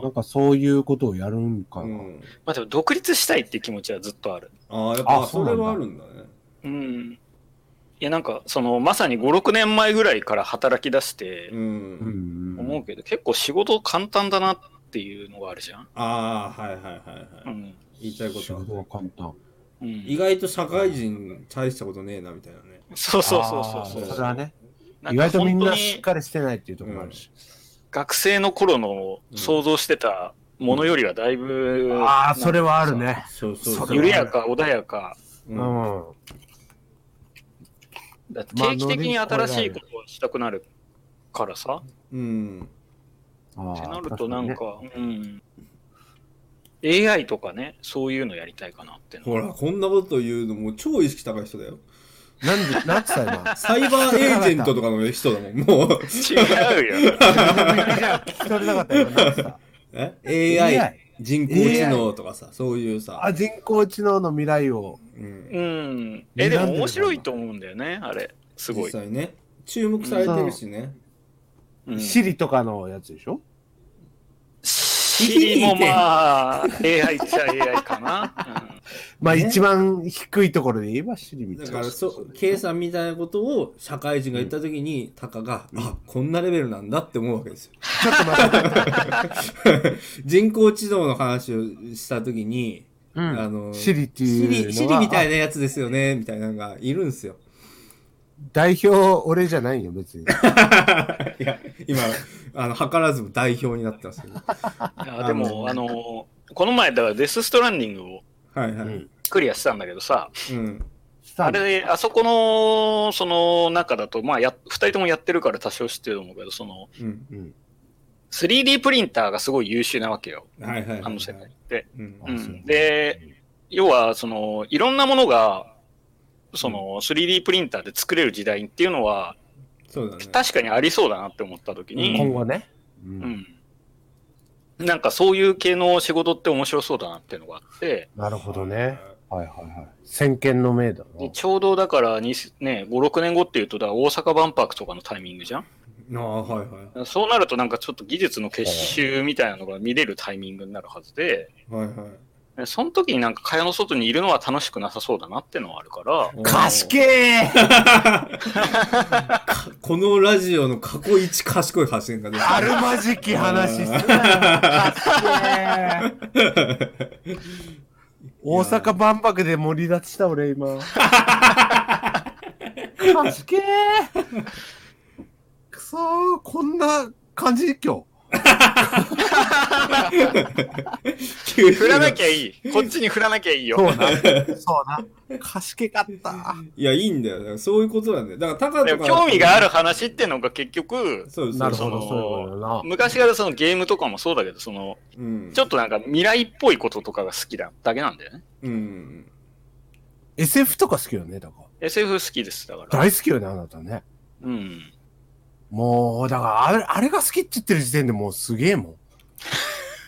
[SPEAKER 4] ー
[SPEAKER 1] なんかそういうことをやるんかな。
[SPEAKER 3] うん
[SPEAKER 4] まあでも独立したいっていう気持ちはずっとある。
[SPEAKER 3] ああやっぱ
[SPEAKER 1] あそ
[SPEAKER 3] れはあるんだね
[SPEAKER 4] うん。いやなんか、その、まさに5、6年前ぐらいから働き出して
[SPEAKER 3] う、ん、
[SPEAKER 1] うん
[SPEAKER 4] 思うけど、結構仕事簡単だなっていうのがあるじゃん。
[SPEAKER 3] ああはいはいはいはい、
[SPEAKER 4] うん。
[SPEAKER 3] 言いたいことは
[SPEAKER 1] 仕事は簡単。
[SPEAKER 4] うん、
[SPEAKER 3] 意外と社会人大したことねえなみたいなね
[SPEAKER 4] そうそうそうそう
[SPEAKER 1] あ
[SPEAKER 4] そう
[SPEAKER 1] ーそれはね。意外とみんなしっかりしてないっていうところもあるし。
[SPEAKER 4] 学生の頃の想像してたものよりはだいぶ、
[SPEAKER 1] ああ、それはあるね。
[SPEAKER 3] そうそう
[SPEAKER 4] 緩やか、穏やか。
[SPEAKER 3] う
[SPEAKER 1] うんん。
[SPEAKER 4] だって
[SPEAKER 1] まあ
[SPEAKER 4] 定期的に新しいことをしたくなるからさ。
[SPEAKER 3] うん
[SPEAKER 1] あ
[SPEAKER 4] ってなるとなんか、うん。AI とかね、そういうのやりたいかなっての
[SPEAKER 3] ほらこんなこと言うのもう超意識高い人だよ
[SPEAKER 1] なんで、なんつった今？
[SPEAKER 3] サイバーエージェントとかの人だもんもう
[SPEAKER 4] 違うよ。
[SPEAKER 1] 聞き取れなかったよ。
[SPEAKER 3] え？AI, 人工知能とかさそういうさ
[SPEAKER 1] あ、人工知能の未来を。
[SPEAKER 3] うん
[SPEAKER 4] うん。え、でも面白いと思うんだよね、あれ。すごい。
[SPEAKER 3] 実際ね注目されてるしね
[SPEAKER 4] うん
[SPEAKER 1] シリとかのやつでしょ？
[SPEAKER 4] シリもまあ、AI っちゃ AI かな。
[SPEAKER 1] まあ
[SPEAKER 3] ね
[SPEAKER 1] 一番低いところで言えばシリみたいな。
[SPEAKER 3] だからそ計算みたいなことを社会人が言った時にタカが、あこんなレベルなんだって思うわけですよ
[SPEAKER 1] ちょっと待って。
[SPEAKER 3] 人工知能の話をした時に、
[SPEAKER 1] うん。
[SPEAKER 3] あの
[SPEAKER 1] シリって
[SPEAKER 3] シ
[SPEAKER 1] いうのは。
[SPEAKER 3] リシリみたいなやつですよねみたいなのがいるんですよ。
[SPEAKER 1] 代表俺じゃないよ、別に。
[SPEAKER 3] いや今あの図らずも代表になってますけど。はい
[SPEAKER 4] やでも、あの、この前、だからデス・ストランディングを
[SPEAKER 3] いはい、
[SPEAKER 1] うん。
[SPEAKER 4] クリアしたんだけどさ、
[SPEAKER 3] うん。
[SPEAKER 4] あれ、あそこの、その中だと、まあや、二人ともやってるから多少知ってると思うけど、その、
[SPEAKER 3] うん。
[SPEAKER 1] うん。
[SPEAKER 4] 3D プリンターがすごい優秀なわけよ。
[SPEAKER 3] はいはいはいはい
[SPEAKER 4] あの世界って。
[SPEAKER 3] うん
[SPEAKER 4] うんで、要は、その、いろんなものが、その、3D プリンターで作れる時代っていうのは、
[SPEAKER 3] そうだね
[SPEAKER 4] 確かにありそうだなって思った時に、
[SPEAKER 1] 今後ね。う
[SPEAKER 4] うんん。なんかそういう系の仕事って面白そうだなっていうのがあって、
[SPEAKER 1] なるほどね。はいはいはい。先見の明だ。
[SPEAKER 4] ちょうどだからに、ね、5、6年後っていうと、大阪万博とかのタイミングじゃん
[SPEAKER 3] ああはいはい。
[SPEAKER 4] そうなるとなんかちょっと技術の結集みたいなのが見れるタイミングになるはずで、
[SPEAKER 3] はいはい。
[SPEAKER 4] でその時になんか蚊帳の外にいるのは楽しくなさそうだなっていうのはあるから、
[SPEAKER 1] 賢けー。
[SPEAKER 3] このラジオの過去一賢い発信が出て
[SPEAKER 1] あるまじき話すな大阪万博で盛り立ちした俺今。賢けー。くそー、こんな感じ？今日。
[SPEAKER 4] 振らなきゃいい。こっちに振らなきゃいいよ。
[SPEAKER 1] そうな。そうな。賢けかった。
[SPEAKER 3] いやいいんだよだからそういうことなんだよだからタカ
[SPEAKER 4] でも
[SPEAKER 3] とか
[SPEAKER 4] 興味がある話っていうのが結局、
[SPEAKER 3] そうそう
[SPEAKER 1] なるほど、
[SPEAKER 4] そ
[SPEAKER 1] う。
[SPEAKER 4] 昔からそのゲームとかもそうだけど、その、
[SPEAKER 3] うん
[SPEAKER 4] ちょっとなんか未来っぽいこととかが好きだだけなんだよね。
[SPEAKER 3] うん。
[SPEAKER 1] SF とか好きよね、だから。
[SPEAKER 4] SF 好きです、だから。
[SPEAKER 1] 大好きよね、あなたね。
[SPEAKER 4] うん。
[SPEAKER 1] もう、だからあれ、あれが好きって言ってる時点でもうすげえも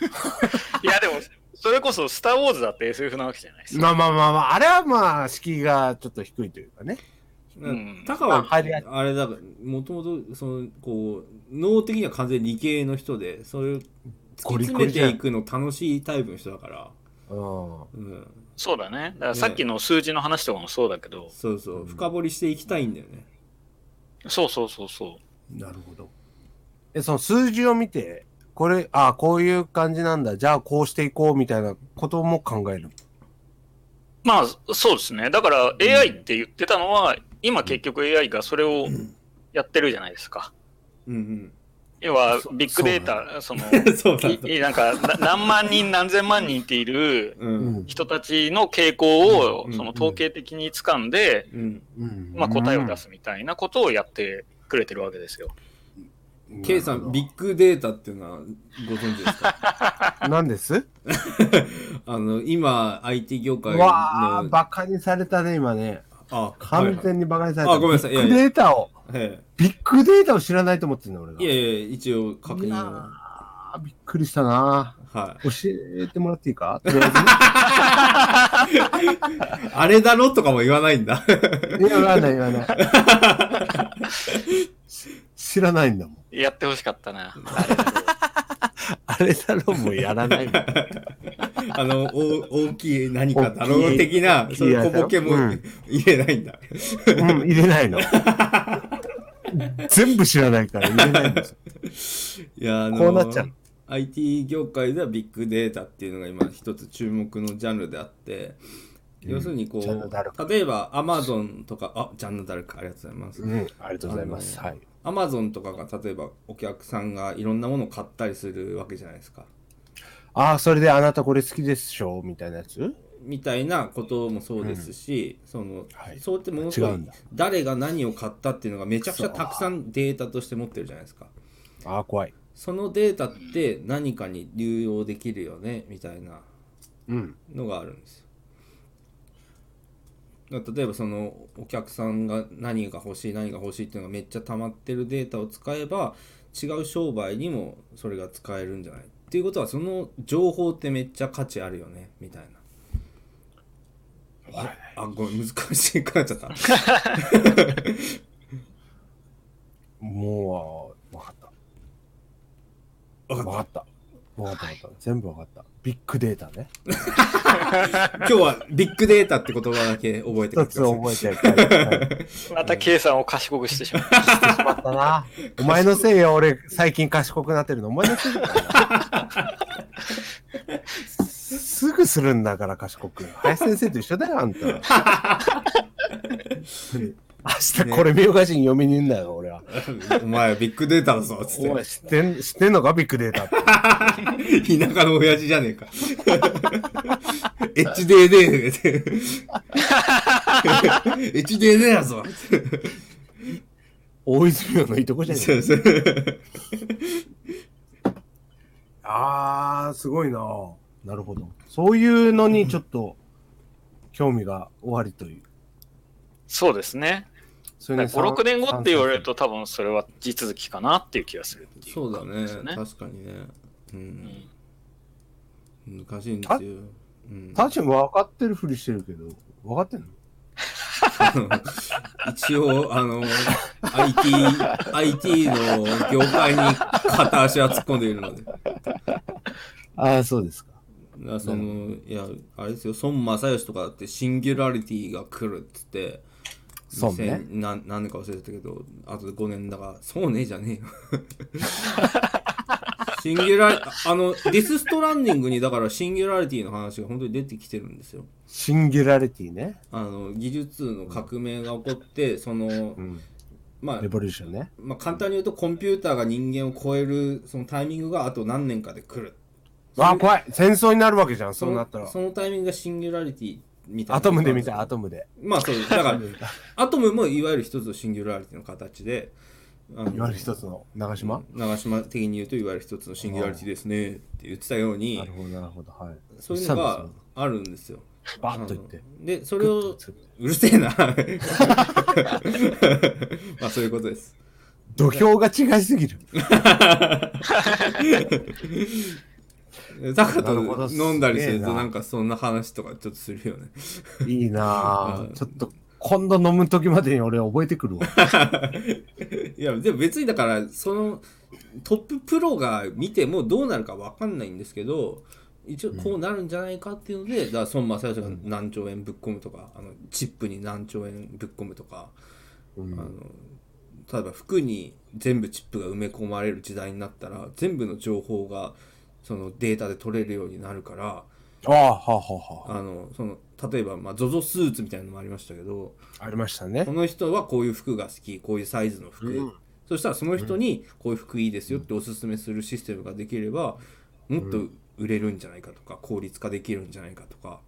[SPEAKER 4] いや、でも、それこそ、スター・ウォーズだって SF なわけじゃないです
[SPEAKER 1] ん。
[SPEAKER 4] か。
[SPEAKER 1] まあまあまあまあ、あれはまあ、敷居がちょっと低いというかね。
[SPEAKER 4] うん
[SPEAKER 3] タカは
[SPEAKER 1] あ入りやす
[SPEAKER 3] あれだからもともとそのこう脳的には完全に理系の人でそれを突き詰めていくの楽しいタイプの人だから、
[SPEAKER 1] うん。
[SPEAKER 3] うん、
[SPEAKER 4] そうだね。だからさっきの数字の話とかもそうだけど、
[SPEAKER 3] そうそう深掘りしていきたいんだよね
[SPEAKER 4] そうそうそうそう。
[SPEAKER 1] なるほど。え、その数字を見て、これ、ああ、こういう感じなんだ。じゃあこうしていこうみたいなことも考える。
[SPEAKER 4] まあ、そうですね。だから AI って言ってたのは、今結局 AI がそれをやってるじゃないですか。
[SPEAKER 3] うん
[SPEAKER 4] 要は
[SPEAKER 1] そ、
[SPEAKER 4] ビッグデータ、その、
[SPEAKER 3] うんそうなんだ
[SPEAKER 4] いいなんか、な何万人、何千万人っている
[SPEAKER 3] う
[SPEAKER 1] うんん。
[SPEAKER 4] 人たちの傾向を
[SPEAKER 3] う、ん
[SPEAKER 4] その統計的に掴んで、
[SPEAKER 3] うん
[SPEAKER 1] うん
[SPEAKER 4] まあ答えを出すみたいなことをやってくれてるわけですよ。
[SPEAKER 3] K さん、ビッグデータっていうのはご存知ですか？
[SPEAKER 1] 何です？
[SPEAKER 3] あの、今、IT 業界
[SPEAKER 1] うわあ、
[SPEAKER 3] の、
[SPEAKER 1] バカにされたね、今ね。
[SPEAKER 3] あ、
[SPEAKER 1] 完全にバカにされた。
[SPEAKER 3] あごめんなさい。
[SPEAKER 1] ビッグデータを、
[SPEAKER 3] はいはい
[SPEAKER 1] ビッグデータを知らないと思ってんの、俺が。
[SPEAKER 3] いやいや、一応確認を。
[SPEAKER 1] びっくりしたな
[SPEAKER 3] は
[SPEAKER 1] 教えてもらっていいか？あ
[SPEAKER 3] れだろ？とかも言わないんだ。
[SPEAKER 1] 言わない言わない。知らないんだもん。
[SPEAKER 4] やってほしかったな。
[SPEAKER 1] あれだろ、もうやらないもん。
[SPEAKER 3] あの、お大きい何かだろ？う的な、そういう小ボケも
[SPEAKER 1] うん
[SPEAKER 3] 入れないんだ。
[SPEAKER 1] うん、入れないの。全部知らないから入れないんですよ。
[SPEAKER 3] いや、あの
[SPEAKER 1] こうなっちゃう
[SPEAKER 3] IT 業界ではビッグデータっていうのが今一つ注目のジャンルであって、要するにこう、例えば Amazon とか、あ、ジャンヌダルクありがとうございます。
[SPEAKER 1] うん、ありがとうございます。はい。
[SPEAKER 3] アマゾンとかが例えばお客さんがいろんなものを買ったりするわけじゃないですか。
[SPEAKER 1] ああ、それであなたこれ好きでしょ？みたいなやつ？
[SPEAKER 3] みたいなこともそうですし、その
[SPEAKER 1] はい
[SPEAKER 3] そうやってものすごい誰が何を買ったっていうのがめちゃくちゃたくさんデータとして持ってるじゃないですか。
[SPEAKER 1] ああ、怖い。
[SPEAKER 3] そのデータって何かに流用できるよねみたいな
[SPEAKER 1] うん。
[SPEAKER 3] のがあるんですよ。例えばそのお客さんが何が欲しい何が欲しいっていうのがめっちゃ溜まってるデータを使えば違う商売にもそれが使えるんじゃないっていうことはその情報ってめっちゃ価値あるよねみたいな。ああごめん難しくなっちゃった。
[SPEAKER 1] もう、わかった。わかった。わかった、わかった。全部わかった。ビッグデータね。
[SPEAKER 3] 今日はビッグデータって言葉だけ覚えてくだ
[SPEAKER 1] 一つ
[SPEAKER 3] さい。
[SPEAKER 1] 覚えてるから。
[SPEAKER 4] また K さんを賢くしてしまう。
[SPEAKER 1] しまったな。お前のせいよ、俺、最近賢くなってるの。お前のせいだからな。すぐするんだから、賢く。林先生と一緒だよ、あんた。明日これ見よがしに読みに行んだよ、俺は。
[SPEAKER 3] お前はビッグデータだぞっつって。
[SPEAKER 1] お前知ってん、知ってんのか、ビッグデータって。
[SPEAKER 3] 田舎の親父じゃねえか。HDD で。HDD だぞ。
[SPEAKER 1] 大泉洋のいとこじゃねえか。
[SPEAKER 3] そうそう
[SPEAKER 1] あー、すごいななるほど。そういうのにちょっと、興味がおありという。
[SPEAKER 4] そうですね。
[SPEAKER 1] それ
[SPEAKER 4] 5、6年後って言われると多分それは地続きかなっていう気がするっていう
[SPEAKER 3] そうだね。確かにね。う。
[SPEAKER 4] うんん
[SPEAKER 3] 難しいんですよ。うん、
[SPEAKER 1] 確かに分かってるふりしてるけど、分かってんの？
[SPEAKER 3] 一応、あの、IT、IT の業界に片足は突っ込んでいるので。
[SPEAKER 1] ああ、そうですか。
[SPEAKER 3] らその、いや、あれですよ、孫正義とかだってシンギュラリティが来るっつって、
[SPEAKER 1] そうね。
[SPEAKER 3] 2000何何年か忘れてたけど、あとで5年だから、そうねじゃねえよ。シンギュラリあの、ディスストランディングにだからシンギュラリティの話が本当に出てきてるんですよ。
[SPEAKER 1] シンギュラリティね。
[SPEAKER 3] あの、技術の革命が起こって、その、
[SPEAKER 1] うん。
[SPEAKER 3] まあ
[SPEAKER 1] レ、ボリューションね。
[SPEAKER 3] まあ、簡単に言うとコンピューターが人間を超えるそのタイミングがあと何年かで来る。
[SPEAKER 1] ああ、怖い。戦争になるわけじゃん、
[SPEAKER 3] そ
[SPEAKER 1] うなったら。
[SPEAKER 3] そのタイミングがシンギュラリティみたいな。
[SPEAKER 1] アトムで見た、アトムで。
[SPEAKER 3] まあそうです。だから、アトムもいわゆる一つのシンギュラリティの形で、あの
[SPEAKER 1] いわゆる一つの長島、
[SPEAKER 3] 長島的に言うといわゆる一つのシンギュラリティですねって言ってたように
[SPEAKER 1] なるほど、なるほど。はい。
[SPEAKER 3] そういうのがあるんですよ。
[SPEAKER 1] バッといって。
[SPEAKER 3] でそれをうるせえな まあそういうことです
[SPEAKER 1] 土俵が違いすぎる。
[SPEAKER 3] だから飲んだりするとなんかそんな話とかちょっとするよね。
[SPEAKER 1] いいな
[SPEAKER 3] うん
[SPEAKER 1] ぁ。ちょっと、今度飲む時までに俺覚えてくるわ。
[SPEAKER 3] いやでも別にだからそのトッププロが見てもどうなるか分かんないんですけど一応こうなるんじゃないかっていうので、だから孫正義が何兆円ぶっ込むとか、あのチップに何兆円ぶっ込むとか、
[SPEAKER 1] うん。
[SPEAKER 3] あの例えば服に全部チップが埋め込まれる時代になったら全部の情報がそのデータで取れるようになるから
[SPEAKER 1] ああ、はあはあは
[SPEAKER 3] あのその例えば、まあ、ZOZO スーツみたいなのもありましたけど
[SPEAKER 1] あ。ありましたね
[SPEAKER 3] こ。の人はこういう服が好きこういうサイズの服、
[SPEAKER 1] うん
[SPEAKER 3] そしたらその人にこういう服いいですよっておすすめするシステムができればもっと売れるんじゃないかとか効率化できるんじゃないかとか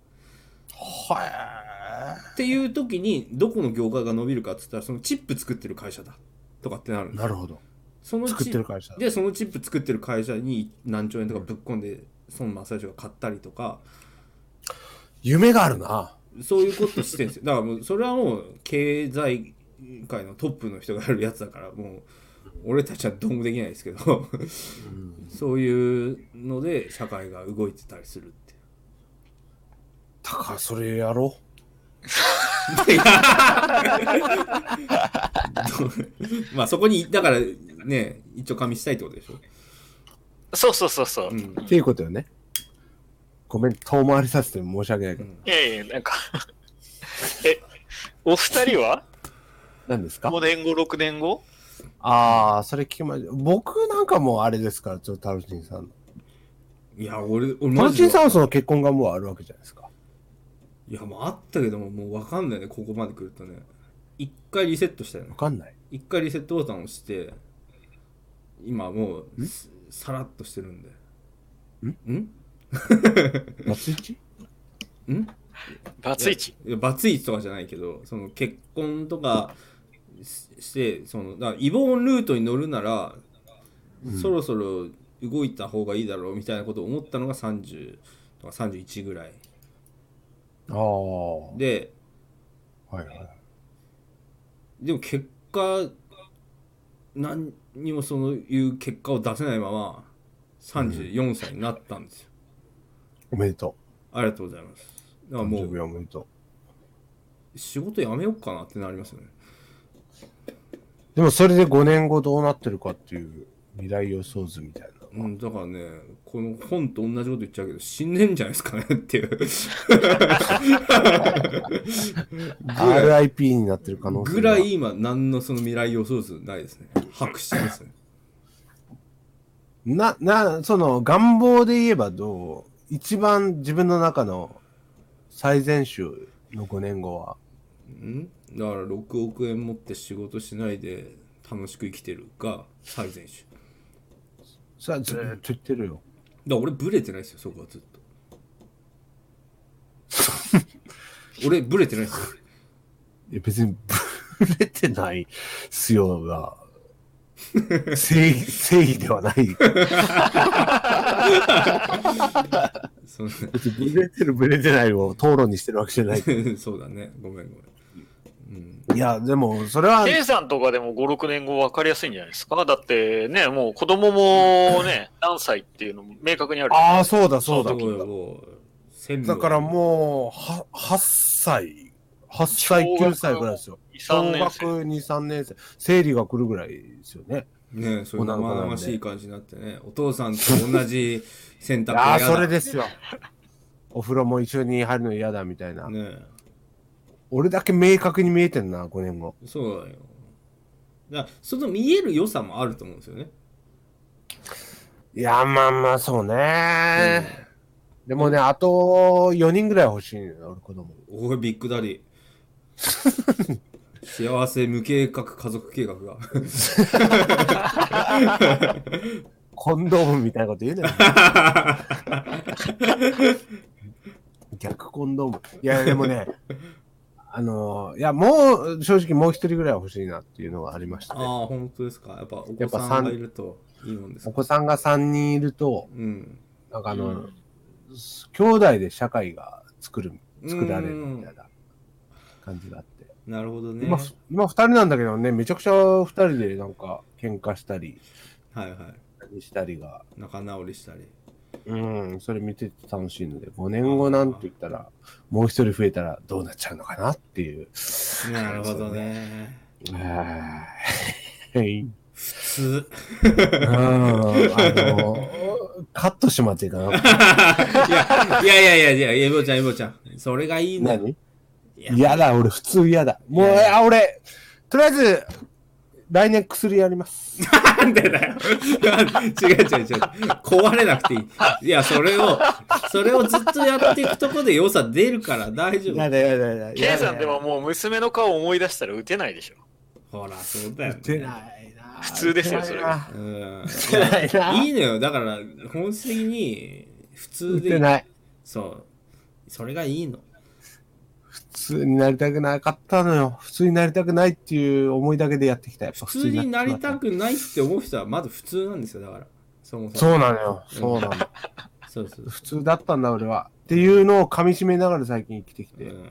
[SPEAKER 1] は
[SPEAKER 3] っていう時にどこの業界が伸びるかっつったらそのチップ作ってる会社だとかってなるん
[SPEAKER 1] い。
[SPEAKER 3] です
[SPEAKER 1] なるほど。
[SPEAKER 3] その
[SPEAKER 1] 作っ
[SPEAKER 3] チ
[SPEAKER 1] てる会社。
[SPEAKER 3] でそのチップ作ってる会社に何兆円とかぶっ込んで孫正義が買ったりとか。
[SPEAKER 1] 夢があるな。
[SPEAKER 3] そういうことしてるんですよ。だからもうそれはもう経済界のトップの人がやるやつだからもう俺たちはどうもできないですけど。そういうので社会が動いてたりするって
[SPEAKER 1] だからそれやろ
[SPEAKER 3] まあそこにだからね一応加味したいってことでしょ、
[SPEAKER 4] そうそうそうそう。
[SPEAKER 3] うん
[SPEAKER 1] う。っていうことよね。ごめん、遠回りさせて申し訳ないけど。
[SPEAKER 4] いやいや、なんか え、お二人は？
[SPEAKER 1] 何ですか
[SPEAKER 4] ?5 年後、6年後？
[SPEAKER 1] ああ、それ聞きました。僕なんかもうあれですから、ちょっとタルチンさんの。
[SPEAKER 3] いや俺俺
[SPEAKER 1] タ
[SPEAKER 3] マジで
[SPEAKER 1] ルチンさんはその結婚がもうあるわけじゃないですか。
[SPEAKER 3] いやもうあったけどももう分かんないねここまで来るとね一回リセットしたよね。
[SPEAKER 1] わかんない。
[SPEAKER 3] 一回リセットボタンを押して今もうすさらっとしてるんで。ん？ん？
[SPEAKER 1] バツイチ？
[SPEAKER 3] ん？
[SPEAKER 4] バツイチ。
[SPEAKER 3] いやバツイチとかじゃないけどその結婚とかししてそのだからイボーンルートに乗るなら、そろそろ動いた方がいいだろうみたいなことを思ったのが30とか31ぐらい。
[SPEAKER 1] ああ。はい
[SPEAKER 3] で
[SPEAKER 1] はい。
[SPEAKER 3] でも結果何にもそういう結果を出せないまま34歳になったんですよ、
[SPEAKER 1] おめでと
[SPEAKER 3] ありがとうございますだ
[SPEAKER 1] う。
[SPEAKER 3] からも
[SPEAKER 1] 誕生日
[SPEAKER 3] う
[SPEAKER 1] おめでと
[SPEAKER 3] 仕事辞めようかなってなりますよね
[SPEAKER 1] う。でもそれで5年後どうなってるかっていう未来予想図みたいな。
[SPEAKER 3] うん、だからね、この本と同じこと言っちゃうけど、死んでんじゃないですかねっていう。
[SPEAKER 1] RIP になってる可能性が
[SPEAKER 3] ぐらい今、何のその未来予想図ないですね。白紙ですね。
[SPEAKER 1] な、な、その願望で言えばどう？一番自分の中の最善手の5年後は。
[SPEAKER 3] ん？だから6億円持って仕事しないで楽しく生きてるが最善手。だか
[SPEAKER 1] さあ、ずーっと言ってるよ。
[SPEAKER 3] ら俺ブレてないですよ、そこはずっと。俺ブレてないですよ。
[SPEAKER 1] いや、別にブレてないっすよが、正義、正義ではない。
[SPEAKER 3] その
[SPEAKER 1] 別にブレてるブレてないを討論にしてるわけじゃない。
[SPEAKER 3] そうだね。ごめんごめん。
[SPEAKER 1] いや、でも、それは、
[SPEAKER 4] K さんとかでも5、6年後分かりやすいんじゃないですか？だってね、もう子供もね、何歳っていうのも明確にある。
[SPEAKER 1] ああ、そうだ、そうだ。だからもう、は、8歳、8歳、9歳ぐらいですよ。
[SPEAKER 4] 2、
[SPEAKER 1] 小
[SPEAKER 4] 3
[SPEAKER 1] 学
[SPEAKER 4] 年生。
[SPEAKER 1] 2、3年生。生理が来るぐらいですよね。
[SPEAKER 3] ねえそういう生々しい感じになってねお父さんと同じ選択
[SPEAKER 1] ああ、それですよ。お風呂も一緒に入るの嫌だみたいな。
[SPEAKER 3] ね
[SPEAKER 1] 俺だけ明確に見えてんな、5年後。
[SPEAKER 3] えそうだよだその見える良さもあると思うんですよね
[SPEAKER 1] いや、まあまあ、そうね。でもね、あと4人ぐらい欲しい俺子供。
[SPEAKER 3] おいビッグダディ幸せ無計画家族計画が
[SPEAKER 1] コンドームみたいなこと言うなよ。逆コンドーム。いや、でもね、あのいや、もう、正直もう一人ぐらいは欲しいなっていうのがありました
[SPEAKER 3] あ
[SPEAKER 1] ね。
[SPEAKER 3] あ本当ですか？やっぱお子さんがいるといいもんですか？
[SPEAKER 1] お子さんが3人いると、
[SPEAKER 3] うん。
[SPEAKER 1] なんかあの、
[SPEAKER 4] うん
[SPEAKER 1] 兄弟で社会が作る、作られるみたいな感じがあって。
[SPEAKER 3] なるほどね。
[SPEAKER 1] 今、今二人なんだけどね、めちゃくちゃ二人でなんか喧嘩したり、
[SPEAKER 3] はいはい。
[SPEAKER 1] 何したりが、
[SPEAKER 3] 仲直りしたり
[SPEAKER 1] うん、それ見てて楽しいので、5年後なんて言ったら、もう一人増えたらどうなっちゃうのかなっていう。
[SPEAKER 3] なるほどね
[SPEAKER 1] はい。
[SPEAKER 3] 普通
[SPEAKER 1] うん、あの、カットしまっていいかな。
[SPEAKER 3] いやいやいやいやいやエボちゃんエボちゃんそれがいいの
[SPEAKER 1] 何？
[SPEAKER 3] いや
[SPEAKER 1] 嫌だ、俺普通嫌だ。もう、
[SPEAKER 3] いや
[SPEAKER 1] あ、俺、とりあえず、来年薬やります。
[SPEAKER 3] なんでだよ。違う違う違う。壊れなくていい。いや、それを、それをずっとやっていくとこで良さ出るから大丈夫。
[SPEAKER 1] やだやだやだ。
[SPEAKER 4] K さんでももう娘の顔思い出したら打てないでしょ。
[SPEAKER 3] ほら、そうだよ、ね。
[SPEAKER 1] 打てないな。
[SPEAKER 4] 普通ですよそれ
[SPEAKER 1] が。
[SPEAKER 3] うん。
[SPEAKER 1] 打てないな。
[SPEAKER 3] いいのよ。だから、本質的に、普
[SPEAKER 1] 打
[SPEAKER 3] 通で。
[SPEAKER 1] てない。
[SPEAKER 3] そう。それがいいの。
[SPEAKER 1] 普通になりたくなかったのよ。普通になりたくないっていう思いだけでやってきた。やっぱ
[SPEAKER 3] 普通になりた
[SPEAKER 1] く
[SPEAKER 3] くないって思う人はまず普通なんですよ、だから。そもそも。
[SPEAKER 1] そうなのよ。そうなの。
[SPEAKER 3] そうそう
[SPEAKER 1] 普通だったんだ、俺は。っていうのを噛み締めながら最近生きてきて。
[SPEAKER 3] うん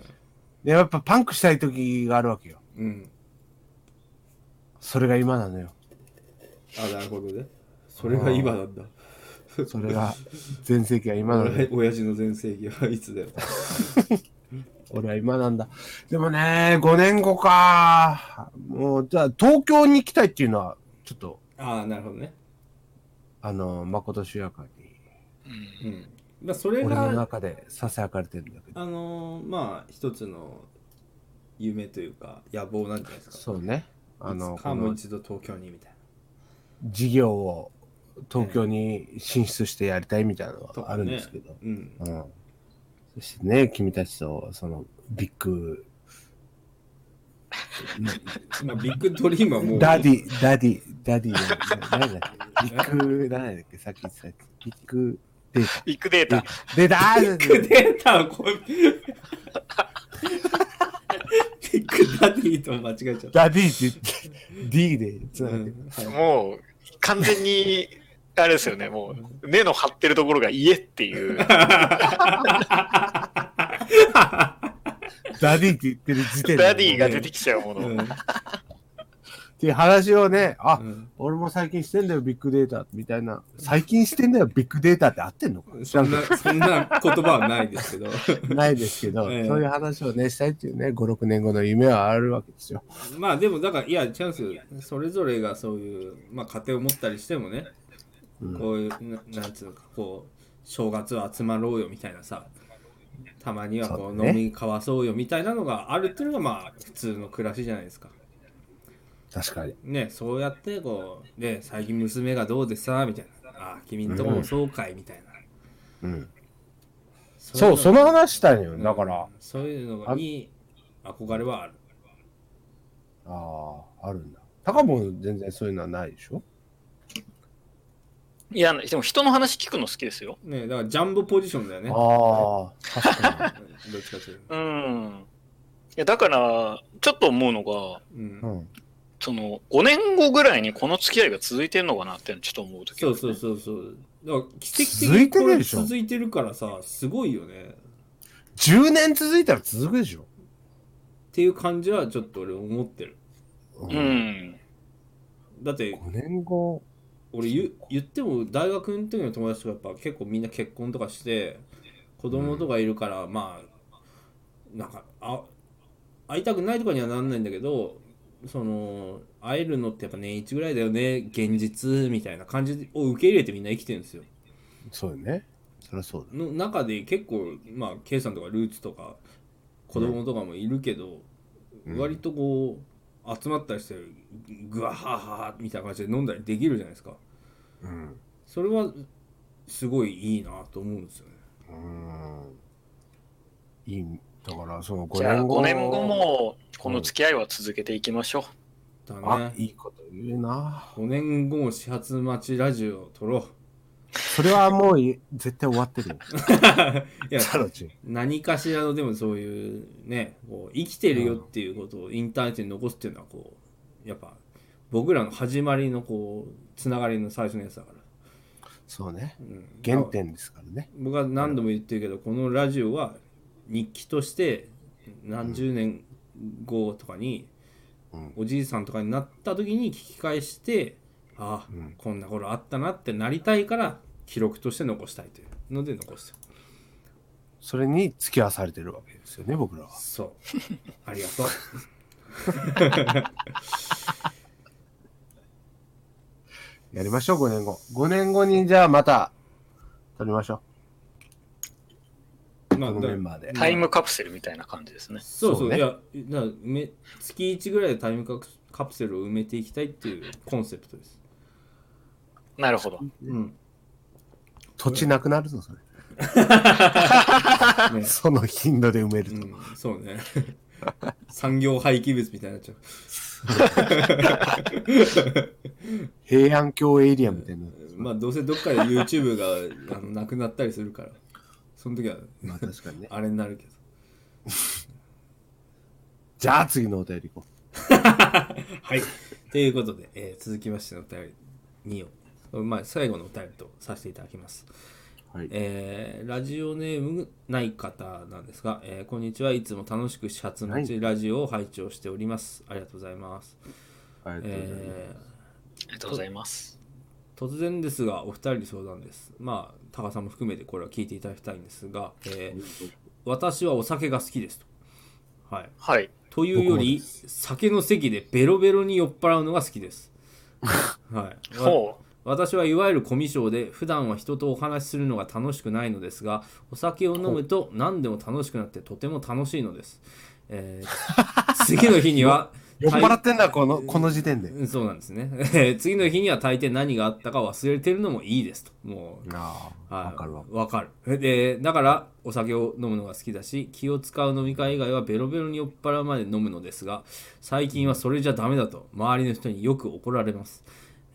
[SPEAKER 1] で、やっぱパンクしたい時があるわけよ。
[SPEAKER 3] うん。
[SPEAKER 1] それが今なのよ。
[SPEAKER 3] あ、なるほどね。それが今なんだ。
[SPEAKER 1] それが、全盛期は今なの
[SPEAKER 3] 親父の全盛期はいつだよ。
[SPEAKER 1] 俺は今なんだ。でもね、5年後か。もう、じゃあ、東京に行きたいっていうのは、ちょっと、
[SPEAKER 3] ああ、なるほどね。
[SPEAKER 1] あの、誠主やかに、
[SPEAKER 4] うん
[SPEAKER 3] うん。まあ、それ
[SPEAKER 1] 俺の
[SPEAKER 3] が、
[SPEAKER 1] 中で囁かれてるんだけど。
[SPEAKER 3] あのーまあ、一つの夢というか、野望なんじゃないですか。
[SPEAKER 1] そうね。あの、
[SPEAKER 3] かもう一度東京にみたい
[SPEAKER 1] 事業を東京に進出してやりたいみたいなの
[SPEAKER 3] な。
[SPEAKER 1] はあるんですけど。
[SPEAKER 3] ねうん。
[SPEAKER 1] うん。そしてね、君たちと、その、ビッグ、
[SPEAKER 3] まあ、ビッグドリームはもう、
[SPEAKER 1] ダディ、ダディ、ダディの、何だっけ？ビッグ、何だっけ？さっき言ってたやつビッグデータ。
[SPEAKER 4] ビッグデータ。
[SPEAKER 1] で、だー
[SPEAKER 3] ビッグデータをこう、ビッグダディと間違えちゃった。
[SPEAKER 1] ダディって言って、D でつながってる。
[SPEAKER 3] うんはい
[SPEAKER 4] もう、完全に、あれですよね、もう、根の張ってるところが家っていう。
[SPEAKER 1] ダディって言ってる時点で。
[SPEAKER 4] ダディが出てきちゃうもの。
[SPEAKER 3] うん
[SPEAKER 1] っていう話をね、あ、
[SPEAKER 3] うん
[SPEAKER 1] 俺も最近してんだよ、ビッグデータ、みたいな。最近してんだよ、ビッグデータって合ってんのか？
[SPEAKER 3] そんな、そんな言葉はないですけど。
[SPEAKER 1] ど ないですけど、
[SPEAKER 3] ええ
[SPEAKER 1] そういう話をね、したいっていうね、5、6年後の夢はあるわけですよ。
[SPEAKER 3] まあでも、だから、いや、チャンス、それぞれがそういう、まあ家庭を持ったりしてもね、
[SPEAKER 1] うん
[SPEAKER 3] こういう、ななんつうのか、こう、正月は集まろうよみたいなさ、たまにはこう、飲み交わそうよみたいなのがあるっていうのが、まあ、普通の暮らしじゃないですか。
[SPEAKER 1] 確かに。
[SPEAKER 3] ね、そうやって、こう、ね、最近娘がどうでさ、みたいな。ああ、君んとこもそうかい、みたいな。
[SPEAKER 1] うん。
[SPEAKER 3] そ
[SPEAKER 1] そう、その話したいのよ。
[SPEAKER 3] うん
[SPEAKER 1] だから、
[SPEAKER 3] そういうのがに憧れはある。
[SPEAKER 1] ああ、あるんだ。高も全然そういうのはないでしょ？
[SPEAKER 4] いや、でも人の話聞くの好きですよ。
[SPEAKER 3] ね、だからジャンボポジションだよね。
[SPEAKER 1] ああ、確か
[SPEAKER 3] どっちかというと。
[SPEAKER 4] うん。いや、だから、ちょっと思うのが、
[SPEAKER 3] うん。
[SPEAKER 4] その、5年後ぐらいにこの付き合いが続いてんのかなってちょっと思うとき
[SPEAKER 3] そうそうそうそう。だから奇跡的
[SPEAKER 1] 続い
[SPEAKER 3] にこれ
[SPEAKER 1] てるでしょ
[SPEAKER 3] 続いてるからさ、すごいよね。っ
[SPEAKER 1] 10年続いたら続くでしょ
[SPEAKER 3] ていう感じはちょっと俺思ってる。
[SPEAKER 1] う
[SPEAKER 4] う。ん。
[SPEAKER 3] だって
[SPEAKER 1] 5年後、
[SPEAKER 3] 俺言言っても大学の時の友達とかやっぱ結構みんな結婚とかして子供とかいるから、まあなんかあ会いたくないとかにはなんないんだけどその会えるのってやっぱ年一ぐらいだよね現実みたいな感じを受け入れてみんな生きてるんですよ。
[SPEAKER 1] そうよね。そりゃそうだ。
[SPEAKER 3] の中で結構まあ K さんとかルーツとか子供とかもいるけど、
[SPEAKER 1] うん
[SPEAKER 3] 割とこう集まったりしてグワハハハみたいな感じで飲んだりできるじゃないですか
[SPEAKER 1] うん。
[SPEAKER 3] それはすごいいいなと思うんですよね
[SPEAKER 1] うん。いい。だから、その5
[SPEAKER 4] じゃあ
[SPEAKER 1] 年後。
[SPEAKER 4] 5年後も、この付き合いは続けていきましょ
[SPEAKER 3] だ
[SPEAKER 1] あ
[SPEAKER 3] ね、
[SPEAKER 1] いいこと言うな。
[SPEAKER 3] 5年後も始発待ちラジオを撮ろ
[SPEAKER 1] それはもうい絶対終わってる
[SPEAKER 3] いや。何かしらのでもそういうねこう生きてるよっていうことをインターネットに残すっていうのはこうやっぱ僕らの始まりのこうつながりの最初のやつだから、
[SPEAKER 1] そうね。
[SPEAKER 3] うん
[SPEAKER 1] 原点ですからね。
[SPEAKER 3] 僕は何度も言ってるけどこのラジオは日記として何十年後とかに
[SPEAKER 1] うん
[SPEAKER 3] おじいさんとかになった時に聞き返してああ、
[SPEAKER 1] うん
[SPEAKER 3] こんな頃あったなってなりたいから記録として残したいというので残してる
[SPEAKER 1] それに付き合わされてるわけですよね、僕らは。
[SPEAKER 3] そうありがとう
[SPEAKER 1] やりましょう、5年後。5年後にじゃあまた、撮りましょう。
[SPEAKER 3] まあ
[SPEAKER 1] このメンバーで
[SPEAKER 4] う。。タイムカプセルみたいな感じですね。
[SPEAKER 3] そうそう
[SPEAKER 1] そうね
[SPEAKER 3] いやだめ月1ぐらいでタイムカプカプセルを埋めていきたいっていうコンセプトです、
[SPEAKER 4] なるほど。
[SPEAKER 3] うん
[SPEAKER 1] 土地なくなるぞ、それ。
[SPEAKER 3] ね
[SPEAKER 1] その頻度で埋めると。
[SPEAKER 3] うん、そうね 産業廃棄物みたいになっちゃう
[SPEAKER 1] 平安京エリアみたいな。
[SPEAKER 3] まあどうせどっかで YouTube があのなくなったりするからその時は
[SPEAKER 1] まあ確かにね。
[SPEAKER 3] あれになるけど
[SPEAKER 1] じゃあ次のお便り行こ
[SPEAKER 3] はい。ということで、えー続きましてのお便り2を、まあ、最後のお便りとさせていただきます。
[SPEAKER 1] う。はい。
[SPEAKER 3] えーラジオネームない方なんですが、えーこんにちはいつも楽しく始発のちラジオを拝聴しております。ありがとうございます。
[SPEAKER 1] ありがとうございます。
[SPEAKER 3] え
[SPEAKER 4] ありがとうございます。
[SPEAKER 3] ー突然ですが、お二人に相談です。まあ、高さんも含めてこれは聞いていただきたいんですが、えー私はお酒が好きですと。はい。
[SPEAKER 4] はい。
[SPEAKER 3] というより、酒の席でベロベロに酔っ払うのが好きです。はい。私はいわゆるコミュ障で普段は人とお話しするのが楽しくないのですがお酒を飲むと何でも楽しくなってとても楽しいのです、えー 次の日には
[SPEAKER 1] 酔っ払ってんだ、この、この時点で。
[SPEAKER 3] うんそうなんですね。えー次の日には大抵何があったか忘れてるのもいいですと。もう
[SPEAKER 1] ああ、
[SPEAKER 3] はい。
[SPEAKER 1] わかるわ。
[SPEAKER 3] わかる。でだからお酒を飲むのが好きだし気を使う飲み会以外はベロベロに酔っ払うまで飲むのですが最近はそれじゃダメだと周りの人によく怒られます、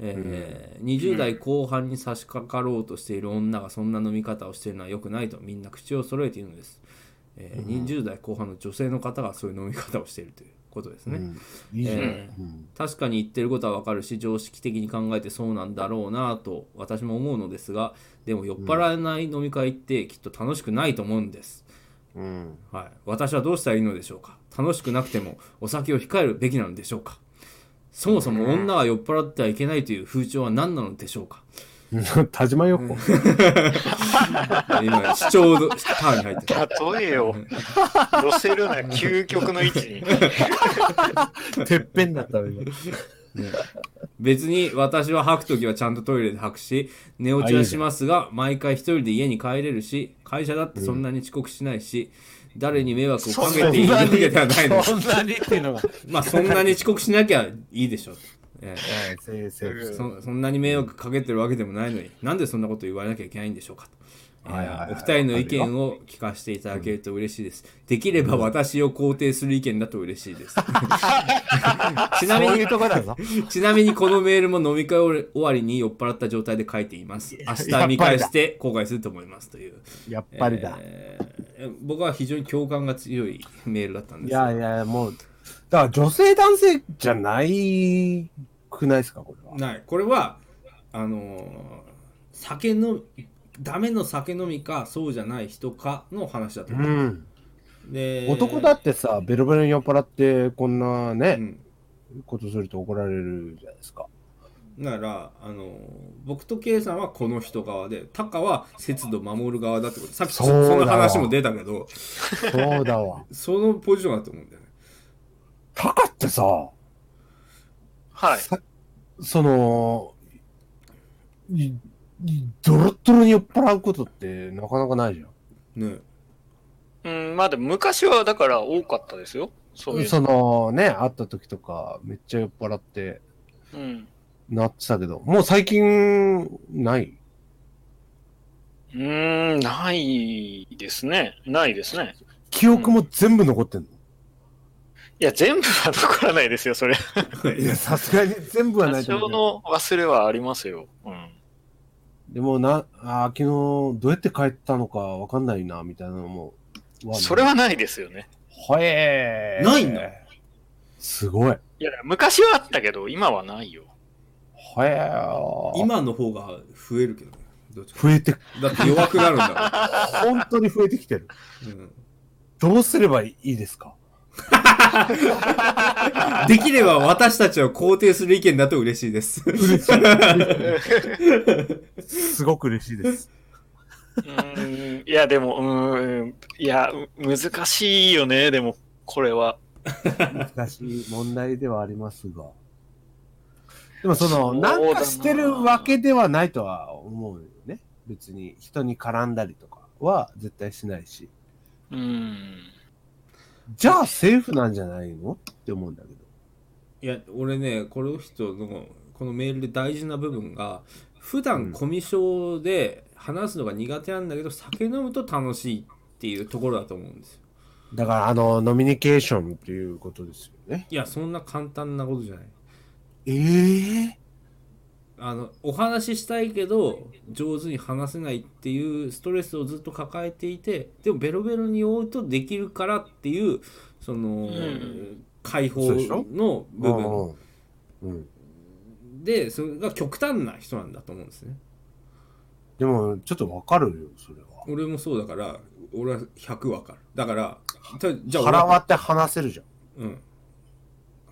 [SPEAKER 3] えー20代後半に差し掛かろうとしている女がそんな飲み方をしているのは良くないとみんな口を揃えているのです、えー20代後半の女性の方がそういう飲み方をしているということですね、
[SPEAKER 1] いいじゃん。
[SPEAKER 3] えー
[SPEAKER 1] うん。
[SPEAKER 3] 確かに言ってることはわかるし常識的に考えてそうなんだろうなと私も思うのですがでも酔っ払えない飲み会ってきっと楽しくないと思うんです、
[SPEAKER 1] うん。
[SPEAKER 3] はい、私はどうしたらいいのでしょうか。楽しくなくてもお酒を控えるべきなのでしょうかそもそも女は酔っ払ってはいけないという風潮は何なのでしょうか？
[SPEAKER 1] 田島よ子。
[SPEAKER 3] 今視聴度ターンに入ってる
[SPEAKER 4] う。例えを寄せるな、究極の位置に。
[SPEAKER 1] てっぺんだったわ今。
[SPEAKER 3] 別に私は吐くときはちゃんとトイレで吐くし寝落ちはしますが毎回一人で家に帰れるし会社だってそんなに遅刻しないし、誰に迷惑をかけているわけではないの
[SPEAKER 1] そんなにっていうのが。
[SPEAKER 3] まあそんなに遅刻しなきゃいいでしょう。そそんなに迷惑かけてるわけでもないのになんでそんなこと言われなきゃいけないんでしょうかお二人の意見を聞かせていただけると嬉しいです。できれば私を肯定する意見だと嬉しいです。ちなみに。ちなみにこのメールも飲み会終わりに酔っ払った状態で書いています。明日見返して後悔すると思いますという。
[SPEAKER 1] やっぱりだ。
[SPEAKER 3] えー僕は非常に共感が強いメールだったんです
[SPEAKER 1] いやいや、もう、だから女性男性じゃないくないですか、これは。
[SPEAKER 3] ないこれはあのー酒のダメの酒飲みかそうじゃない人かの話だと
[SPEAKER 1] う
[SPEAKER 3] 思う、
[SPEAKER 1] ん。
[SPEAKER 3] で
[SPEAKER 1] 男だってさ、ベロベロに酔っ払って、こんなね、
[SPEAKER 3] うん
[SPEAKER 1] ことすると怒られるじゃないですか。
[SPEAKER 3] だから、あのー僕と K さんはこの人側でタカは節度守る側だってことさっきそ
[SPEAKER 1] そ
[SPEAKER 3] の話も出たけど
[SPEAKER 1] そうだわ。
[SPEAKER 3] そのポジションだと思うんだよね
[SPEAKER 1] タカってさ、
[SPEAKER 4] はい。
[SPEAKER 1] さその、ドロッドロに酔っ払うことってなかなかないじゃん。
[SPEAKER 3] ね
[SPEAKER 4] うん、まあでも昔はだから多かったですよ。そういう
[SPEAKER 1] そのね、会った時とか、めっちゃ酔っ払って
[SPEAKER 4] うん。
[SPEAKER 1] なってたけど、もう最近、ない？
[SPEAKER 4] うーん、ないですね。ないですね。
[SPEAKER 1] 記憶も全部残ってんの、
[SPEAKER 4] いや、全部は残らないですよ、それ。
[SPEAKER 1] いや、さすがに全部はない
[SPEAKER 4] 多少
[SPEAKER 1] と思うけど。
[SPEAKER 4] の忘れはありますよ。うん。
[SPEAKER 1] でもな、あー昨日どうやって帰ったのかわかんないな、みたいなのも。
[SPEAKER 4] それはないですよね。
[SPEAKER 1] はえー。
[SPEAKER 3] ないんだ。
[SPEAKER 1] すごい。
[SPEAKER 4] いや、昔はあったけど、今はないよ。
[SPEAKER 1] はえー。
[SPEAKER 3] 今の方が増えるけどねどっちか
[SPEAKER 1] 増えて、
[SPEAKER 3] だって弱くなるんだ
[SPEAKER 1] 本当に増えてきてる。
[SPEAKER 3] もん、うん
[SPEAKER 1] どうすればいいですか？
[SPEAKER 3] できれば私たちを肯定する意見だと嬉しいです。
[SPEAKER 1] 嬉しい。すごく嬉しいです。
[SPEAKER 4] うーん、いや、でも、うーん、いや、う難しいよね、でも、これは。
[SPEAKER 1] 難しい問題ではありますが。でもその、
[SPEAKER 4] な
[SPEAKER 1] なんかしてるわけではないとは思うよね。別に人に絡んだりとかは絶対しないし。
[SPEAKER 4] うーん。
[SPEAKER 1] じゃあセーフなんじゃないの？って思うんだけど。
[SPEAKER 3] いや、俺ね、この人のこのメールで大事な部分が、普段コミュ障で話すのが苦手なんだけど、酒飲むと楽しいっていうところだと思うんですよ。
[SPEAKER 1] だからあの、ノミニケーションっていうことですよね。
[SPEAKER 3] いや、そんな簡単なことじゃない。
[SPEAKER 1] ええ
[SPEAKER 3] あのお話ししたいけど上手に話せないっていうストレスをずっと抱えていてでもベロベロに酔うとできるからっていうその、
[SPEAKER 4] ん
[SPEAKER 3] 解放の部分
[SPEAKER 1] うんうん。
[SPEAKER 3] でそれが極端な人なんだと思うんですね
[SPEAKER 1] でも、ちょっとわかるよ、それは。
[SPEAKER 3] 俺もそうだから俺は100わかるだからたじゃあ俺
[SPEAKER 1] 腹割って話せるじゃん。
[SPEAKER 3] うん。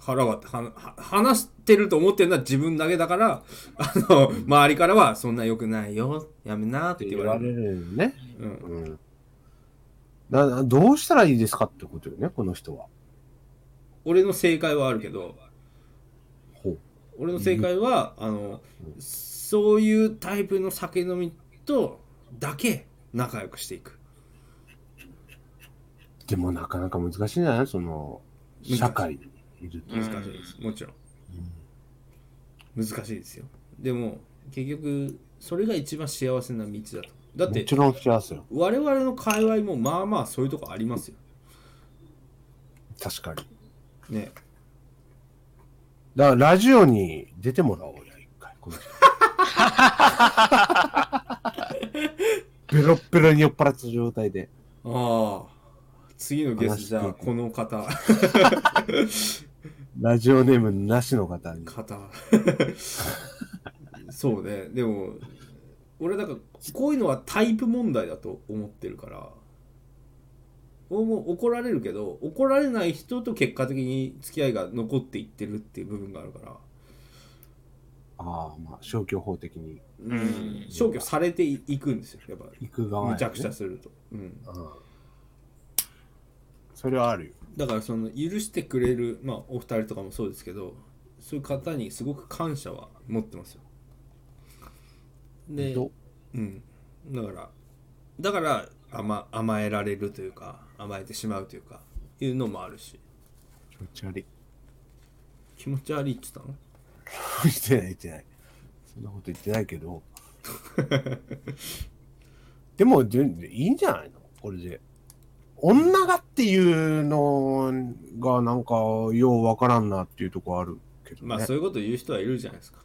[SPEAKER 3] 腹はは話してると思ってるのは自分だけだから、あの、周りからはそんな良くないよ、やめなって言われる。
[SPEAKER 1] るね。
[SPEAKER 3] うん。
[SPEAKER 1] うん。などうしたらいいですかってことよね、この人は。
[SPEAKER 3] 俺の正解はあるけど。俺の正解は、あの、そういうタイプの酒飲みとだけ仲良くしていく。
[SPEAKER 1] でもなかなか難しいんじゃない？その、社会にいると。
[SPEAKER 3] 難しいです。もちろん。難しいですよ。でも、結局、それが一番幸せな道だと。だって、
[SPEAKER 1] もちろん幸せよ。
[SPEAKER 3] 我々の界隈もまあまあそういうとこありますよ。
[SPEAKER 1] 確かに。
[SPEAKER 3] ね。
[SPEAKER 1] だから、ラジオに出てもらおうや、一回。この人 ベロッベロに酔っ払った状態で。
[SPEAKER 3] ああ。次のゲストじゃあ、この方、
[SPEAKER 1] ラジオネームなしの方に。
[SPEAKER 3] 方。そうね。でも、俺なんか、こういうのはタイプ問題だと思ってるから、俺も怒られるけど、怒られない人と結果的に付き合いが残っていってるっていう部分があるから、
[SPEAKER 1] ああ、まあ、消去法的に
[SPEAKER 3] うん、消去されていくんですよ。やっぱ、
[SPEAKER 1] 行く側や、ね。
[SPEAKER 3] むちゃくちゃすると。うん。
[SPEAKER 1] うん。それはあるよ。
[SPEAKER 3] だからその許してくれるまあお二人とかもそうですけどそういう方にすごく感謝は持ってますよで
[SPEAKER 1] ど？
[SPEAKER 3] うんだからだから甘甘えられるというか甘えてしまうというかいうのもあるし
[SPEAKER 1] 気持ち悪い。
[SPEAKER 3] 気持ち悪いって言ったの？
[SPEAKER 1] 言ってない言ってない。そんなこと言ってないけど。でも、でいいんじゃないの？これで。女がっていうのがなんかようわからんなっていうとこあるけどね。
[SPEAKER 3] まあそういうこと言う人はいるじゃないですか、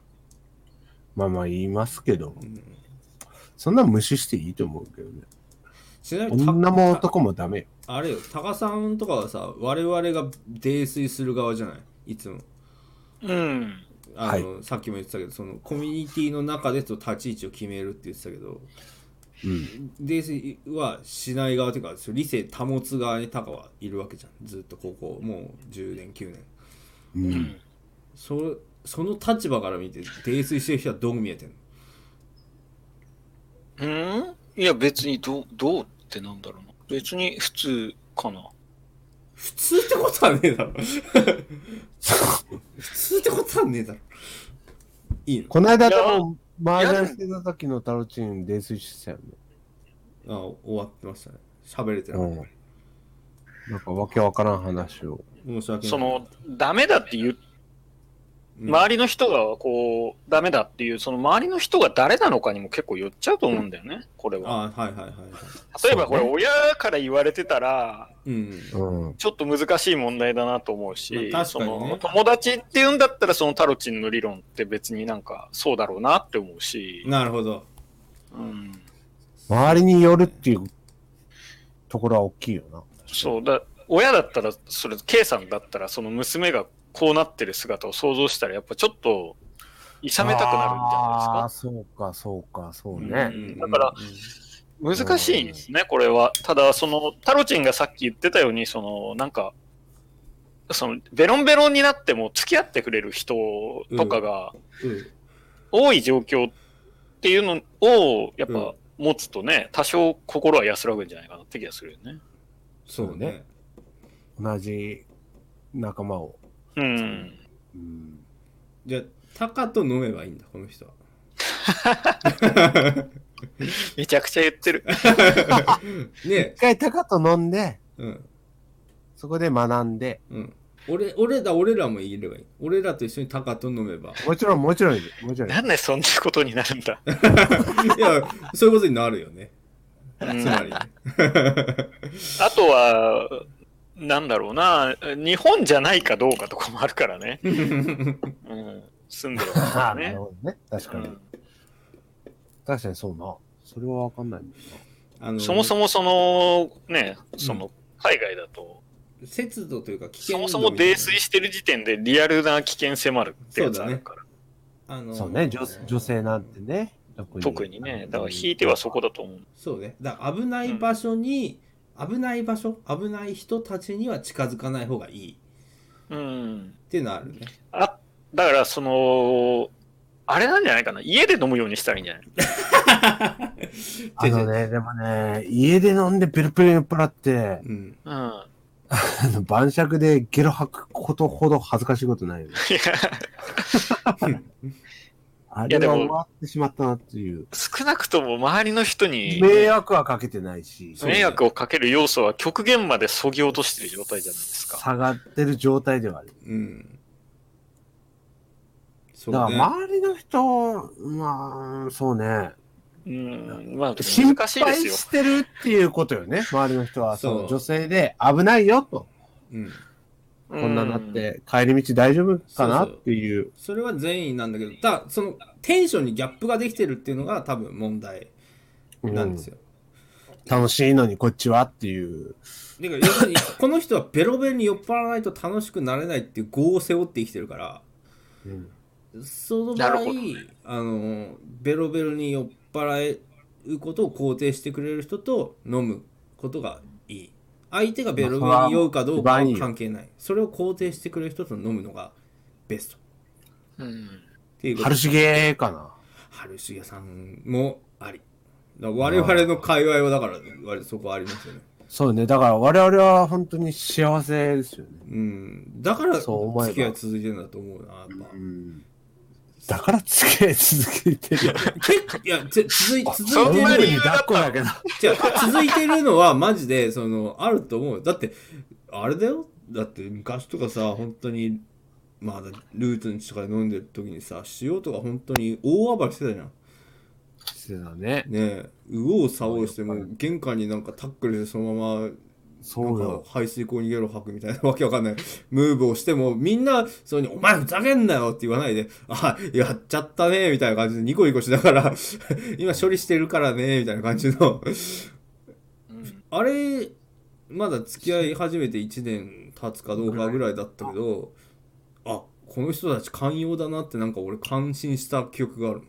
[SPEAKER 1] まあまあ言いますけど、
[SPEAKER 3] うん、
[SPEAKER 1] そんな無視していいと思うけどね。
[SPEAKER 3] ちなみにた
[SPEAKER 1] 女も男もダメよ。
[SPEAKER 3] あれよタカさんとかはさ我々が泥酔する側じゃない？いつも
[SPEAKER 4] うん。
[SPEAKER 3] あの、さっきも言ってたけどそのコミュニティの中でと立ち位置を決めるって言ってたけど
[SPEAKER 1] うん。
[SPEAKER 3] 泥酔はしない側というか理性保つ側にタカはいるわけじゃんずっとここもう10年9年
[SPEAKER 1] うん。
[SPEAKER 3] そその立場から見て泥酔してる人はどう見えてんの？
[SPEAKER 4] うん？いや、別にどう、どうってなんだろうな。別に普通かな。
[SPEAKER 3] 普通ってことはねえだろ 普通ってことはねえだろいいの？
[SPEAKER 1] この間麻雀してた時のタロチン泥酔してたよね。
[SPEAKER 3] あ終わってましたね喋れてなかっ
[SPEAKER 1] うん。なんかわけわからん話を。
[SPEAKER 3] た申し訳ない
[SPEAKER 4] その、ダメだって言う、
[SPEAKER 3] うん
[SPEAKER 4] 周りの人がこう、ダメだっていう、その周りの人が誰なのかにも結構寄っちゃうと思うんだよね、これは。
[SPEAKER 3] あはいはいはいはい。
[SPEAKER 4] 例えばこれ、親から言われてたら、
[SPEAKER 3] うん
[SPEAKER 1] うん。
[SPEAKER 4] ちょっと難しい問題だなと思うし、
[SPEAKER 3] まあ確かにね。
[SPEAKER 4] その友達って言うんだったら、そのタロチンの理論って別になんかそうだろうなって思うし、
[SPEAKER 3] なるほど。
[SPEAKER 4] うん、
[SPEAKER 1] 周りによるっていうところは大きいよな。
[SPEAKER 4] そうだ、親だったら、それ、K さんだったら、その娘がこうなってる姿を想像したら、やっぱちょっと、いさめたくなるんじゃない
[SPEAKER 1] ああ、
[SPEAKER 4] です
[SPEAKER 1] そうか、そうか、そう
[SPEAKER 3] うん
[SPEAKER 1] ね。
[SPEAKER 3] うん
[SPEAKER 4] だから。難しいん。ですね、これは。ただ、その、タロチンがさっき言ってたように、その、なん。か、その、ベロンベロンになっても付き合ってくれる人とかが
[SPEAKER 3] うん。
[SPEAKER 4] 多い状況っていうのを、やっ
[SPEAKER 3] うん。
[SPEAKER 4] ぱ、持つとね、多少心は安らぐん。じゃないかなって気がするよね。
[SPEAKER 3] そうね
[SPEAKER 1] 同じ仲間を。
[SPEAKER 4] うん。
[SPEAKER 1] うん。
[SPEAKER 3] じゃあタカと飲めばいいんだこの人は。
[SPEAKER 4] めちゃくちゃ言ってる。
[SPEAKER 3] ね
[SPEAKER 1] 一回タカと飲んで、
[SPEAKER 3] うん。
[SPEAKER 1] そこで学んで、
[SPEAKER 3] うん。俺俺だ俺らもいればいい。俺らと一緒にタカと飲めば。
[SPEAKER 1] もちろん、もちろんもちろん。
[SPEAKER 4] なんでそんなことになるんだ。
[SPEAKER 3] いやそういうことになるよね。
[SPEAKER 4] うん。
[SPEAKER 3] つまりね。
[SPEAKER 4] あとは、なんだろうな、日本じゃないかどうかとかもあるからね。うん、住んでるわけだ
[SPEAKER 1] あなる
[SPEAKER 4] ね。
[SPEAKER 1] ほどね。確かに。
[SPEAKER 4] うん
[SPEAKER 1] 確かにそうな。それはわかんないもんな。
[SPEAKER 3] あの
[SPEAKER 4] そもそもその、ね、その、海外だと、
[SPEAKER 3] 節度というか危
[SPEAKER 4] そ
[SPEAKER 3] 険
[SPEAKER 4] もそも泥酔してる時点でリアルな危険迫るってやつあるから。
[SPEAKER 3] あの
[SPEAKER 1] そうね、女女性なんてね。特に
[SPEAKER 4] 特にね、だから引いてはそこだと思う。
[SPEAKER 3] そうねだから危ない場所に、危ない場所危ない人たちには近づかない方がいい
[SPEAKER 4] うん。
[SPEAKER 3] っていうのはあるね
[SPEAKER 4] あ、だからその、あれなんじゃないかな？家で飲むようにしたらいいんじゃない？
[SPEAKER 1] あのね、でもね、家で飲んでペルペル酔っ払って、
[SPEAKER 3] うん
[SPEAKER 1] 晩酌でゲロ吐くことほど恥ずかしいことないよね。
[SPEAKER 4] いや、
[SPEAKER 1] あれ
[SPEAKER 4] いやでも
[SPEAKER 1] は終わってしまったなっていう。
[SPEAKER 4] 少なくとも周りの人に
[SPEAKER 1] 迷惑はかけてないし、
[SPEAKER 4] 迷惑をかける要素は極限までそぎ落としてる状態じゃないですか。
[SPEAKER 1] 下がってる状態ではある。
[SPEAKER 3] うんそう
[SPEAKER 1] だから
[SPEAKER 3] ね
[SPEAKER 1] 周りの人、まあ、そうね。
[SPEAKER 4] うん。まあ、
[SPEAKER 1] 心
[SPEAKER 4] 難しいですよ。
[SPEAKER 1] 配してるっていうことよね。周りの人は、
[SPEAKER 3] そう
[SPEAKER 1] その女性で危ないよと。
[SPEAKER 3] うん
[SPEAKER 1] こんななって、帰り道大丈夫かな？っていう。
[SPEAKER 3] それは善意なんだけどただそのテンションにギャップができてるっていうのが多分問題なんですよ、
[SPEAKER 1] 楽しいのにこっちはっていう。
[SPEAKER 3] だから要するに この人はベロベロに酔っ払わないと楽しくなれないっていう業を背負って生きてるから
[SPEAKER 1] うん
[SPEAKER 3] その場合あのベロベロに酔っ払うことを肯定してくれる人と飲むことが相手がベロベロに酔うかどうかは関係ないそれを肯定してくれる人と飲むのがベスト
[SPEAKER 4] うん。
[SPEAKER 3] っていうこと
[SPEAKER 1] 春重かな。
[SPEAKER 3] 春重さんもありだから我々の界隈はだから割とそこありますよね
[SPEAKER 1] そうね。だから我々は本当に幸せですよね。
[SPEAKER 3] うんだから
[SPEAKER 1] そう思えば
[SPEAKER 3] 付き合い続いてるんだと思うなやっぱ
[SPEAKER 1] うん。だから付き合い続けてる。
[SPEAKER 3] 結構いやつ続い続いてる
[SPEAKER 4] 理由だった
[SPEAKER 1] 抱っこだけど。
[SPEAKER 3] じゃ続いてるのはマジでそのあると思うだってあれだよだって昔とかさ本当にまだルーツの地とかで飲んでる時にさ塩とか本当に大暴れしてたじゃん
[SPEAKER 1] してたね。
[SPEAKER 3] ねえ右往左往してもう玄関になんかタックルでそのまま
[SPEAKER 1] そうよ。
[SPEAKER 3] 排水口にゲロ吐くみたいなわけわかんない。ムーブをしてもみんなそれに「お前ふざけんなよ」って言わないで「あやっちゃったね」みたいな感じでニコニコしながら 今処理してるからねみたいな感じの。
[SPEAKER 4] うん。
[SPEAKER 3] あれまだ付き合い始めて1年経つかどうかぐらいだったけどあこの人たち寛容だなってなんか俺感心した記憶がある。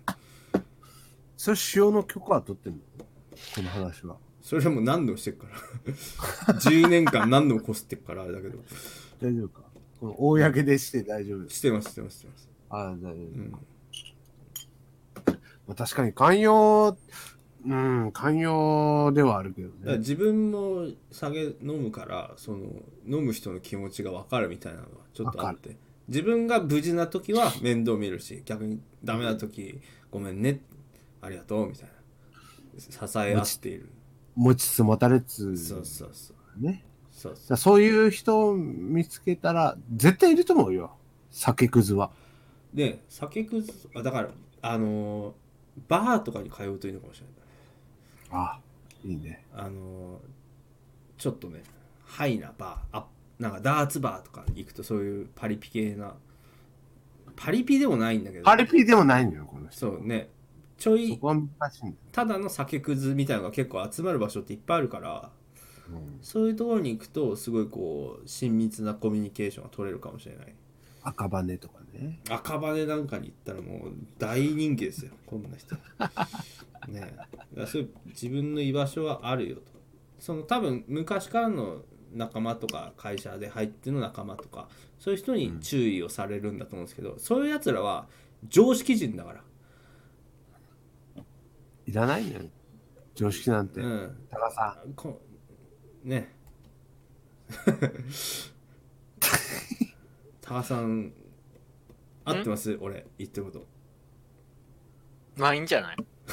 [SPEAKER 1] それ塩の許可は取ってんの？この話は。
[SPEAKER 3] それも何度もしてっから。10年間何度もこすってっからあれだけど。
[SPEAKER 1] 大丈夫か？この公でして大丈夫です。
[SPEAKER 3] してますしてますしてます。
[SPEAKER 1] ああ、大丈夫。
[SPEAKER 3] うん。
[SPEAKER 1] まあ、確かに寛容、うん、寛容ではあるけどね。
[SPEAKER 3] 自分も酒飲むからその飲む人の気持ちが分かるみたいなのがちょっとあって。自分が無事な時は面倒見るし逆にダメな時ごめんねありがとうみたいな。支え合っている
[SPEAKER 1] 持ちつ持たれつ。
[SPEAKER 3] そうそうそう
[SPEAKER 1] ね。
[SPEAKER 3] そうそ
[SPEAKER 1] だからそういう人を見つけたら、絶対いると思うよ。酒くずは。
[SPEAKER 3] うで酒くずあだからあのーバーとかに通うといいのかもしれない
[SPEAKER 1] ああ、いいね。
[SPEAKER 3] あのーちょっとねハイなバーあなんかダーツバーとか行くとそういうパリピ系なパリピでもないんだけど
[SPEAKER 1] パリピでもないのよ、この人。
[SPEAKER 3] そうねちょい。ただの酒くずみたいなのが結構集まる場所っていっぱいあるから
[SPEAKER 1] うん。
[SPEAKER 3] そういうところに行くとすごいこう親密なコミュニケーションが取れるかもしれない。
[SPEAKER 1] 赤羽とかね。
[SPEAKER 3] 赤羽なんかに行ったらもう大人気ですよこんな人。ねだからそういう自分の居場所はあるよと。その多分昔からの仲間とか会社で入っての仲間とかそういう人に注意をされるんだと思うんですけど、そういうやつらは常識人だから
[SPEAKER 1] いらないのよ。常識なんて。
[SPEAKER 3] うん。
[SPEAKER 1] 高田さ。
[SPEAKER 3] こね。タカさん合ってます？俺言ってること。
[SPEAKER 4] まあいいんじゃない？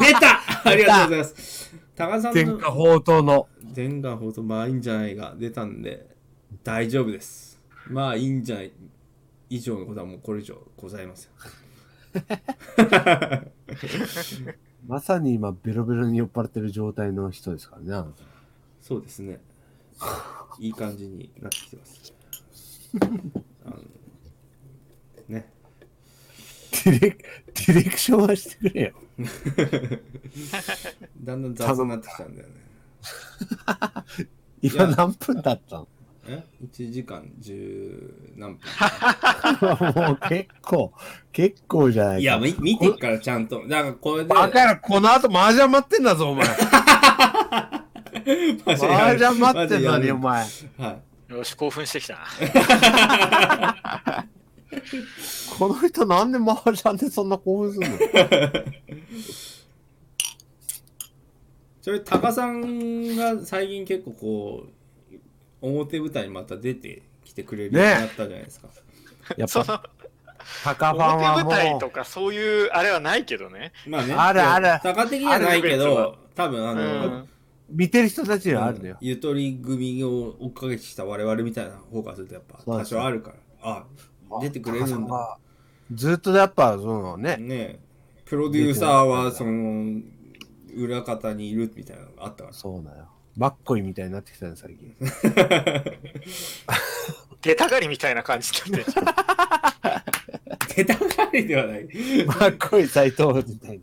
[SPEAKER 3] 出た！ありがとうございます。タカさ
[SPEAKER 1] ん。
[SPEAKER 3] んの
[SPEAKER 1] 天下宝刀の。
[SPEAKER 3] 全願ほどまあいいんじゃないが出たんで大丈夫です。まあいいんじゃない以上のことはもうこれ以上ございません
[SPEAKER 1] まさに今、ベロベロに酔っ払ってる状態の人ですからねあなた。
[SPEAKER 3] そうですねいい感じになってきてます あのね
[SPEAKER 1] ィレク、ディレクションはしてくれよ。
[SPEAKER 3] だんだん雑になってきたんだよね。
[SPEAKER 1] 今何分だったの？
[SPEAKER 3] え ?1 時間10何分。
[SPEAKER 1] もう結構、結構じゃないか。
[SPEAKER 3] いや、み見てっからちゃんと。だからこれで。
[SPEAKER 1] だからこの後麻雀待ってんだぞ、お前。
[SPEAKER 3] マジで
[SPEAKER 1] 麻雀待ってんのに、お前。
[SPEAKER 3] はい。
[SPEAKER 4] よし、興奮してきたな。
[SPEAKER 1] この人なんで麻雀でそんな興奮するの？
[SPEAKER 3] それ、タカさんが最近結構こう、表舞台にまた出てきてくれるようになったじゃないですか。
[SPEAKER 1] やっ
[SPEAKER 4] その
[SPEAKER 1] ぱ、タカファン
[SPEAKER 4] 表舞
[SPEAKER 1] はもう
[SPEAKER 4] 台と、かそういうあれはないけどね。
[SPEAKER 3] まあね。
[SPEAKER 1] あるある
[SPEAKER 3] タカ的にはないけ
[SPEAKER 4] ある
[SPEAKER 3] ど、多分あ
[SPEAKER 4] う
[SPEAKER 3] の、
[SPEAKER 4] ん。
[SPEAKER 1] 見てる人たちにはあるのよ。
[SPEAKER 3] ゆとり組を追っかけてきた我々みたいな方からするとやっぱ多少あるから。あ、出てくれるんだ。
[SPEAKER 1] タカさんがずっとやっぱ、そのね、
[SPEAKER 3] ねえプロデューサーはその、裏方にいるみたいなのがあったから。
[SPEAKER 1] そうだよ。マッコイみたいになってきたね、最近。
[SPEAKER 4] 出たがりみたいな感じになってる
[SPEAKER 3] 出たがりではない。
[SPEAKER 1] マッコイ斎藤みたいに。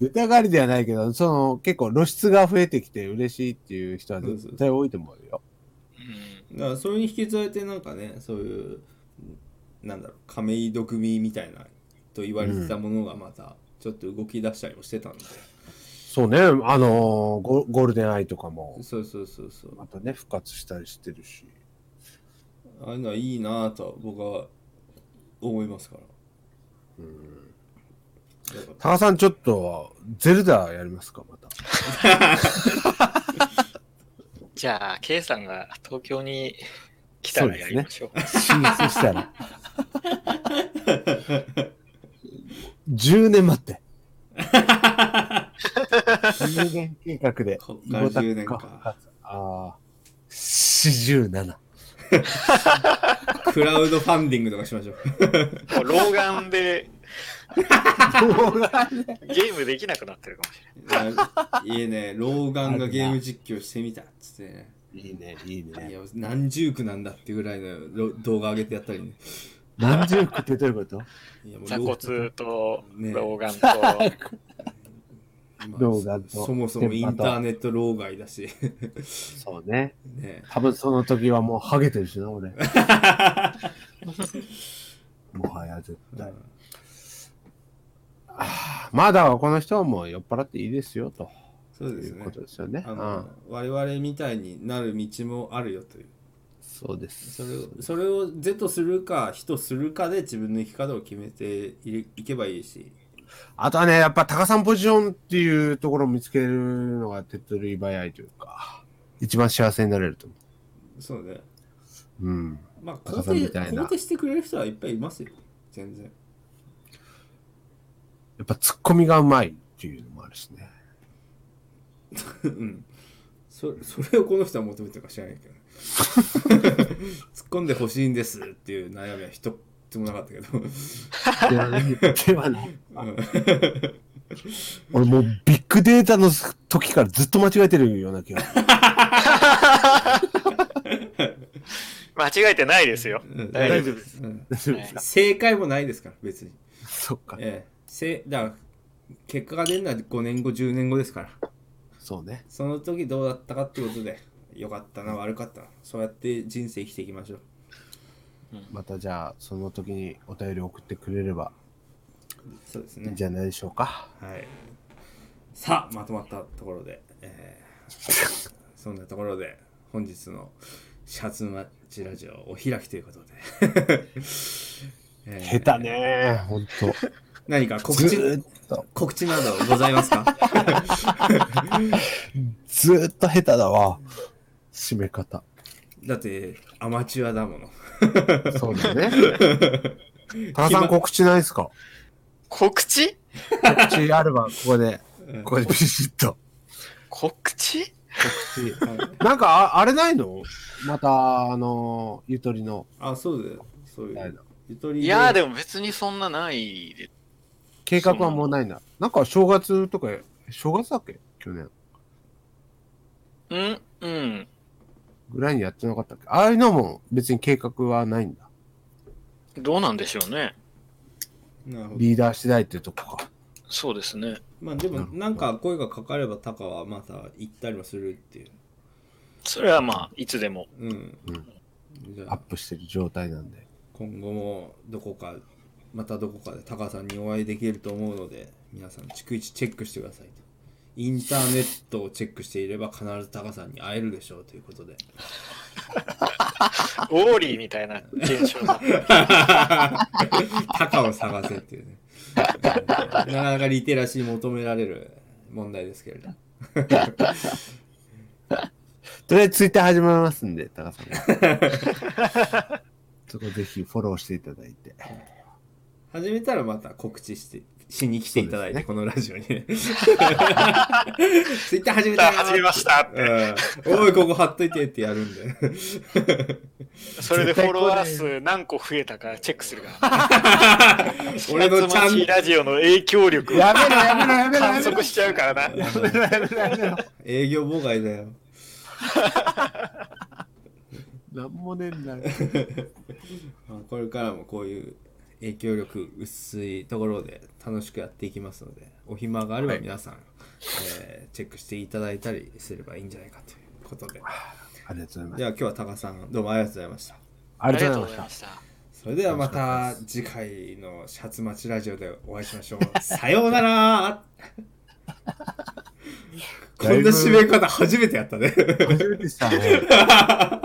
[SPEAKER 1] 出たがりではないけど、その結構露出が増えてきて嬉しいっていう人は絶対多いと思うよ。
[SPEAKER 4] うん
[SPEAKER 3] だからそれに引き継がれてなんかねそういうなんだろう亀戸組みたいなと言われてたものがまたちょっと動き出したりもしてたんで、
[SPEAKER 1] そうね、あのーゴゴールデンアイとかも、
[SPEAKER 3] そうそうそうそう
[SPEAKER 1] またね、復活したりしてるし。
[SPEAKER 3] ああいうのはいいなぁと僕は思いますからだから
[SPEAKER 1] タカさん、ちょっと、ゼルダやりますか、また。
[SPEAKER 4] じゃあ、K さんが東京に来たらやりましょう。
[SPEAKER 1] 進出したら。10年待って。10年計画で。
[SPEAKER 3] こっから10年か
[SPEAKER 1] ああ。47。
[SPEAKER 3] クラウドファンディングとかしましょう
[SPEAKER 4] もう老眼でゲームできなくなってるかもしれない。
[SPEAKER 3] いやいいね老眼がゲーム実況してみたっつってね
[SPEAKER 1] いいね、いい
[SPEAKER 3] い
[SPEAKER 1] ね。
[SPEAKER 3] や何十区なんだっていうぐらいのろ動画上げてやったりね
[SPEAKER 1] 何十区ってどういうこと？
[SPEAKER 3] いやもう
[SPEAKER 4] 鎖骨と
[SPEAKER 3] ね
[SPEAKER 4] 老眼と、
[SPEAKER 3] まあ
[SPEAKER 1] 老眼と
[SPEAKER 3] そもそもインターネット老害だし
[SPEAKER 1] そうね。
[SPEAKER 3] ね
[SPEAKER 1] 多分その時はもうハゲてるしな、俺。もはや絶対。あーまあだからこの人はもう酔っ払っていいですよ、という
[SPEAKER 3] そうですね
[SPEAKER 1] ことですよね。
[SPEAKER 3] あ
[SPEAKER 1] うん
[SPEAKER 3] の我々みたいになる道もあるよという
[SPEAKER 1] そうです。
[SPEAKER 3] それをそれを是とするか非とするかで自分の生き方を決めていけばいいし
[SPEAKER 1] あとはね、やっぱ高さんポジションっていうところを見つけるのが手っ取り早いというか、一番幸せになれると思
[SPEAKER 3] そうね
[SPEAKER 1] う。うん。
[SPEAKER 3] まあ
[SPEAKER 1] 高
[SPEAKER 3] 肯定肯定してくれる人はいっぱいいますよ全然
[SPEAKER 1] やっぱツッコミがうまいっていうのもあるしね。
[SPEAKER 3] うんそそれをこの人は求めてるか知らないけど突っ込んでほしいんですっていう悩みは一つもなかったけど
[SPEAKER 1] ではない。ではない。俺もうビッグデータの時からずっと間違えてるような気が。
[SPEAKER 4] 間違えてないですよ。
[SPEAKER 3] うん
[SPEAKER 4] 大丈夫です。
[SPEAKER 3] 正解もないですから別に
[SPEAKER 1] そっか。
[SPEAKER 3] ええせだから結果が出るのは5年後10年後ですから
[SPEAKER 1] そうね。
[SPEAKER 3] その時どうだったかってことで良かったな悪かったなそうやって人生生きていきましょう
[SPEAKER 1] またじゃあ、その時にお便り送ってくれれば
[SPEAKER 3] そうですね
[SPEAKER 1] いいんじゃないでしょうか。
[SPEAKER 3] はいさあまとまったところで、えー そんなところで本日のシャツマッチラジオお開きということで、え ー
[SPEAKER 1] 下手ねほんと。
[SPEAKER 3] 何か告知
[SPEAKER 1] ずーっと、
[SPEAKER 3] 告知などございますか？
[SPEAKER 1] ずーっと下手だわ。締め方。
[SPEAKER 3] だってアマチュアだもの
[SPEAKER 1] そうだね。田中さん告知ないですか？
[SPEAKER 4] 告知？
[SPEAKER 1] 告知あれば、ここで、ここでビシッと。
[SPEAKER 4] 告知？
[SPEAKER 1] なんかあ、あれないの？また、あの、ゆとりの。
[SPEAKER 3] あそうだよそういうゆとり
[SPEAKER 4] いやーでも別にそんなないで。
[SPEAKER 1] 計画はもうないな。なんか正月とか、正月だっけ？去年。
[SPEAKER 4] うんうん。
[SPEAKER 1] ぐらいにやってなかったっけ？ああいうのも別に計画はないんだ。
[SPEAKER 4] どうなんでしょうね。
[SPEAKER 3] なるほど。
[SPEAKER 1] リーダー次第っていうとこか。
[SPEAKER 4] そうですね。
[SPEAKER 3] まあでも、なんか声がかかればタカはまた行ったりもするっていう。
[SPEAKER 4] それはまあ、いつでも。
[SPEAKER 3] うん。
[SPEAKER 1] うん
[SPEAKER 3] じゃあ、
[SPEAKER 1] アップしてる状態なんで。
[SPEAKER 3] 今後もどこか、またどこかでタカさんにお会いできると思うので、皆さん、逐一チェックしてくださいと。インターネットをチェックしていれば必ずタカさんに会えるでしょうということで。
[SPEAKER 4] ウォーリーみたいな現象が。
[SPEAKER 3] タカを探せっていうね。なかなかリテラシー求められる問題ですけれど。
[SPEAKER 1] とりあえずツイッター始まりますんで、高さんが。そこぜひフォローしていただいて。
[SPEAKER 3] 始めたらまた告知して、しに来ていただいて、
[SPEAKER 1] そう
[SPEAKER 3] このラジオにね。ツイッター始めたよ
[SPEAKER 4] 始めましたって。
[SPEAKER 3] うん。おい、ここ貼っといてってやるんで。
[SPEAKER 4] それでフォロワー数何個増えたかチェックするから。
[SPEAKER 3] 俺のチャン
[SPEAKER 4] ンラジオの影響力を
[SPEAKER 1] やめろやめろやめろ
[SPEAKER 4] 観測しちゃうからな。
[SPEAKER 1] やめろやめろやめろ。
[SPEAKER 3] 営業妨害だよ。
[SPEAKER 1] なんもねえんだ
[SPEAKER 3] これからもこういう影響力薄いところで楽しくやっていきますので、お暇があれば皆さん、えーチェックしていただいたりすればいいんじゃないかということで。
[SPEAKER 1] ありがとうございます。
[SPEAKER 3] じゃあ今日はタカさん、どうもありがとうございました。
[SPEAKER 1] あ
[SPEAKER 4] あ
[SPEAKER 1] りがとうございまし
[SPEAKER 4] した。
[SPEAKER 3] それではまた次回のシャツ待ちラジオでお会いしましょう。さようなら こんな締め方初めてやったね。
[SPEAKER 1] た。初めてしたね。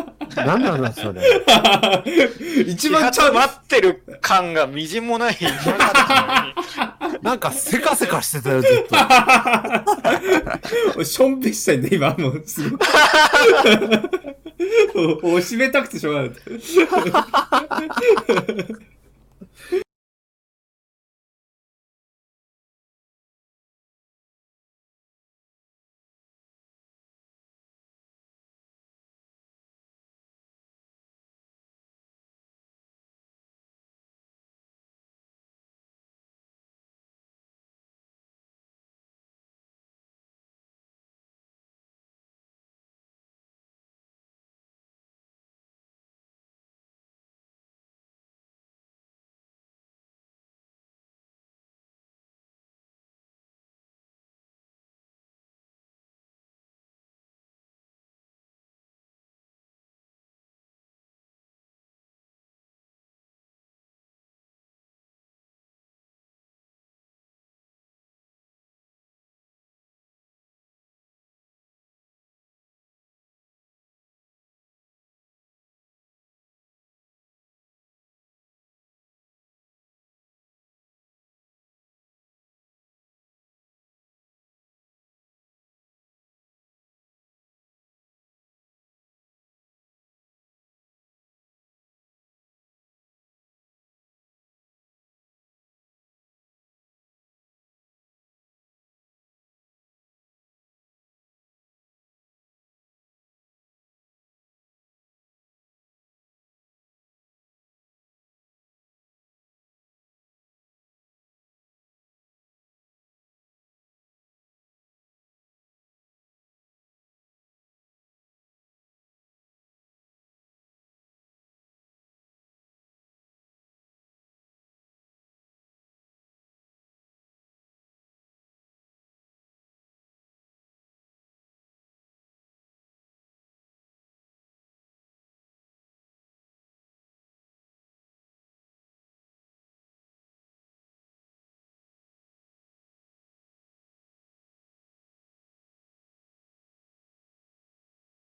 [SPEAKER 1] なんなんだそれ。
[SPEAKER 3] 一
[SPEAKER 4] 一番
[SPEAKER 3] 番ちゃん
[SPEAKER 4] 待ってる感がみじんもない。
[SPEAKER 1] なんかせかせかしてたよ、ずっと。
[SPEAKER 3] しょんべしたいんだ、今。もう、すごく。もう、もう締めたくてしょうがない。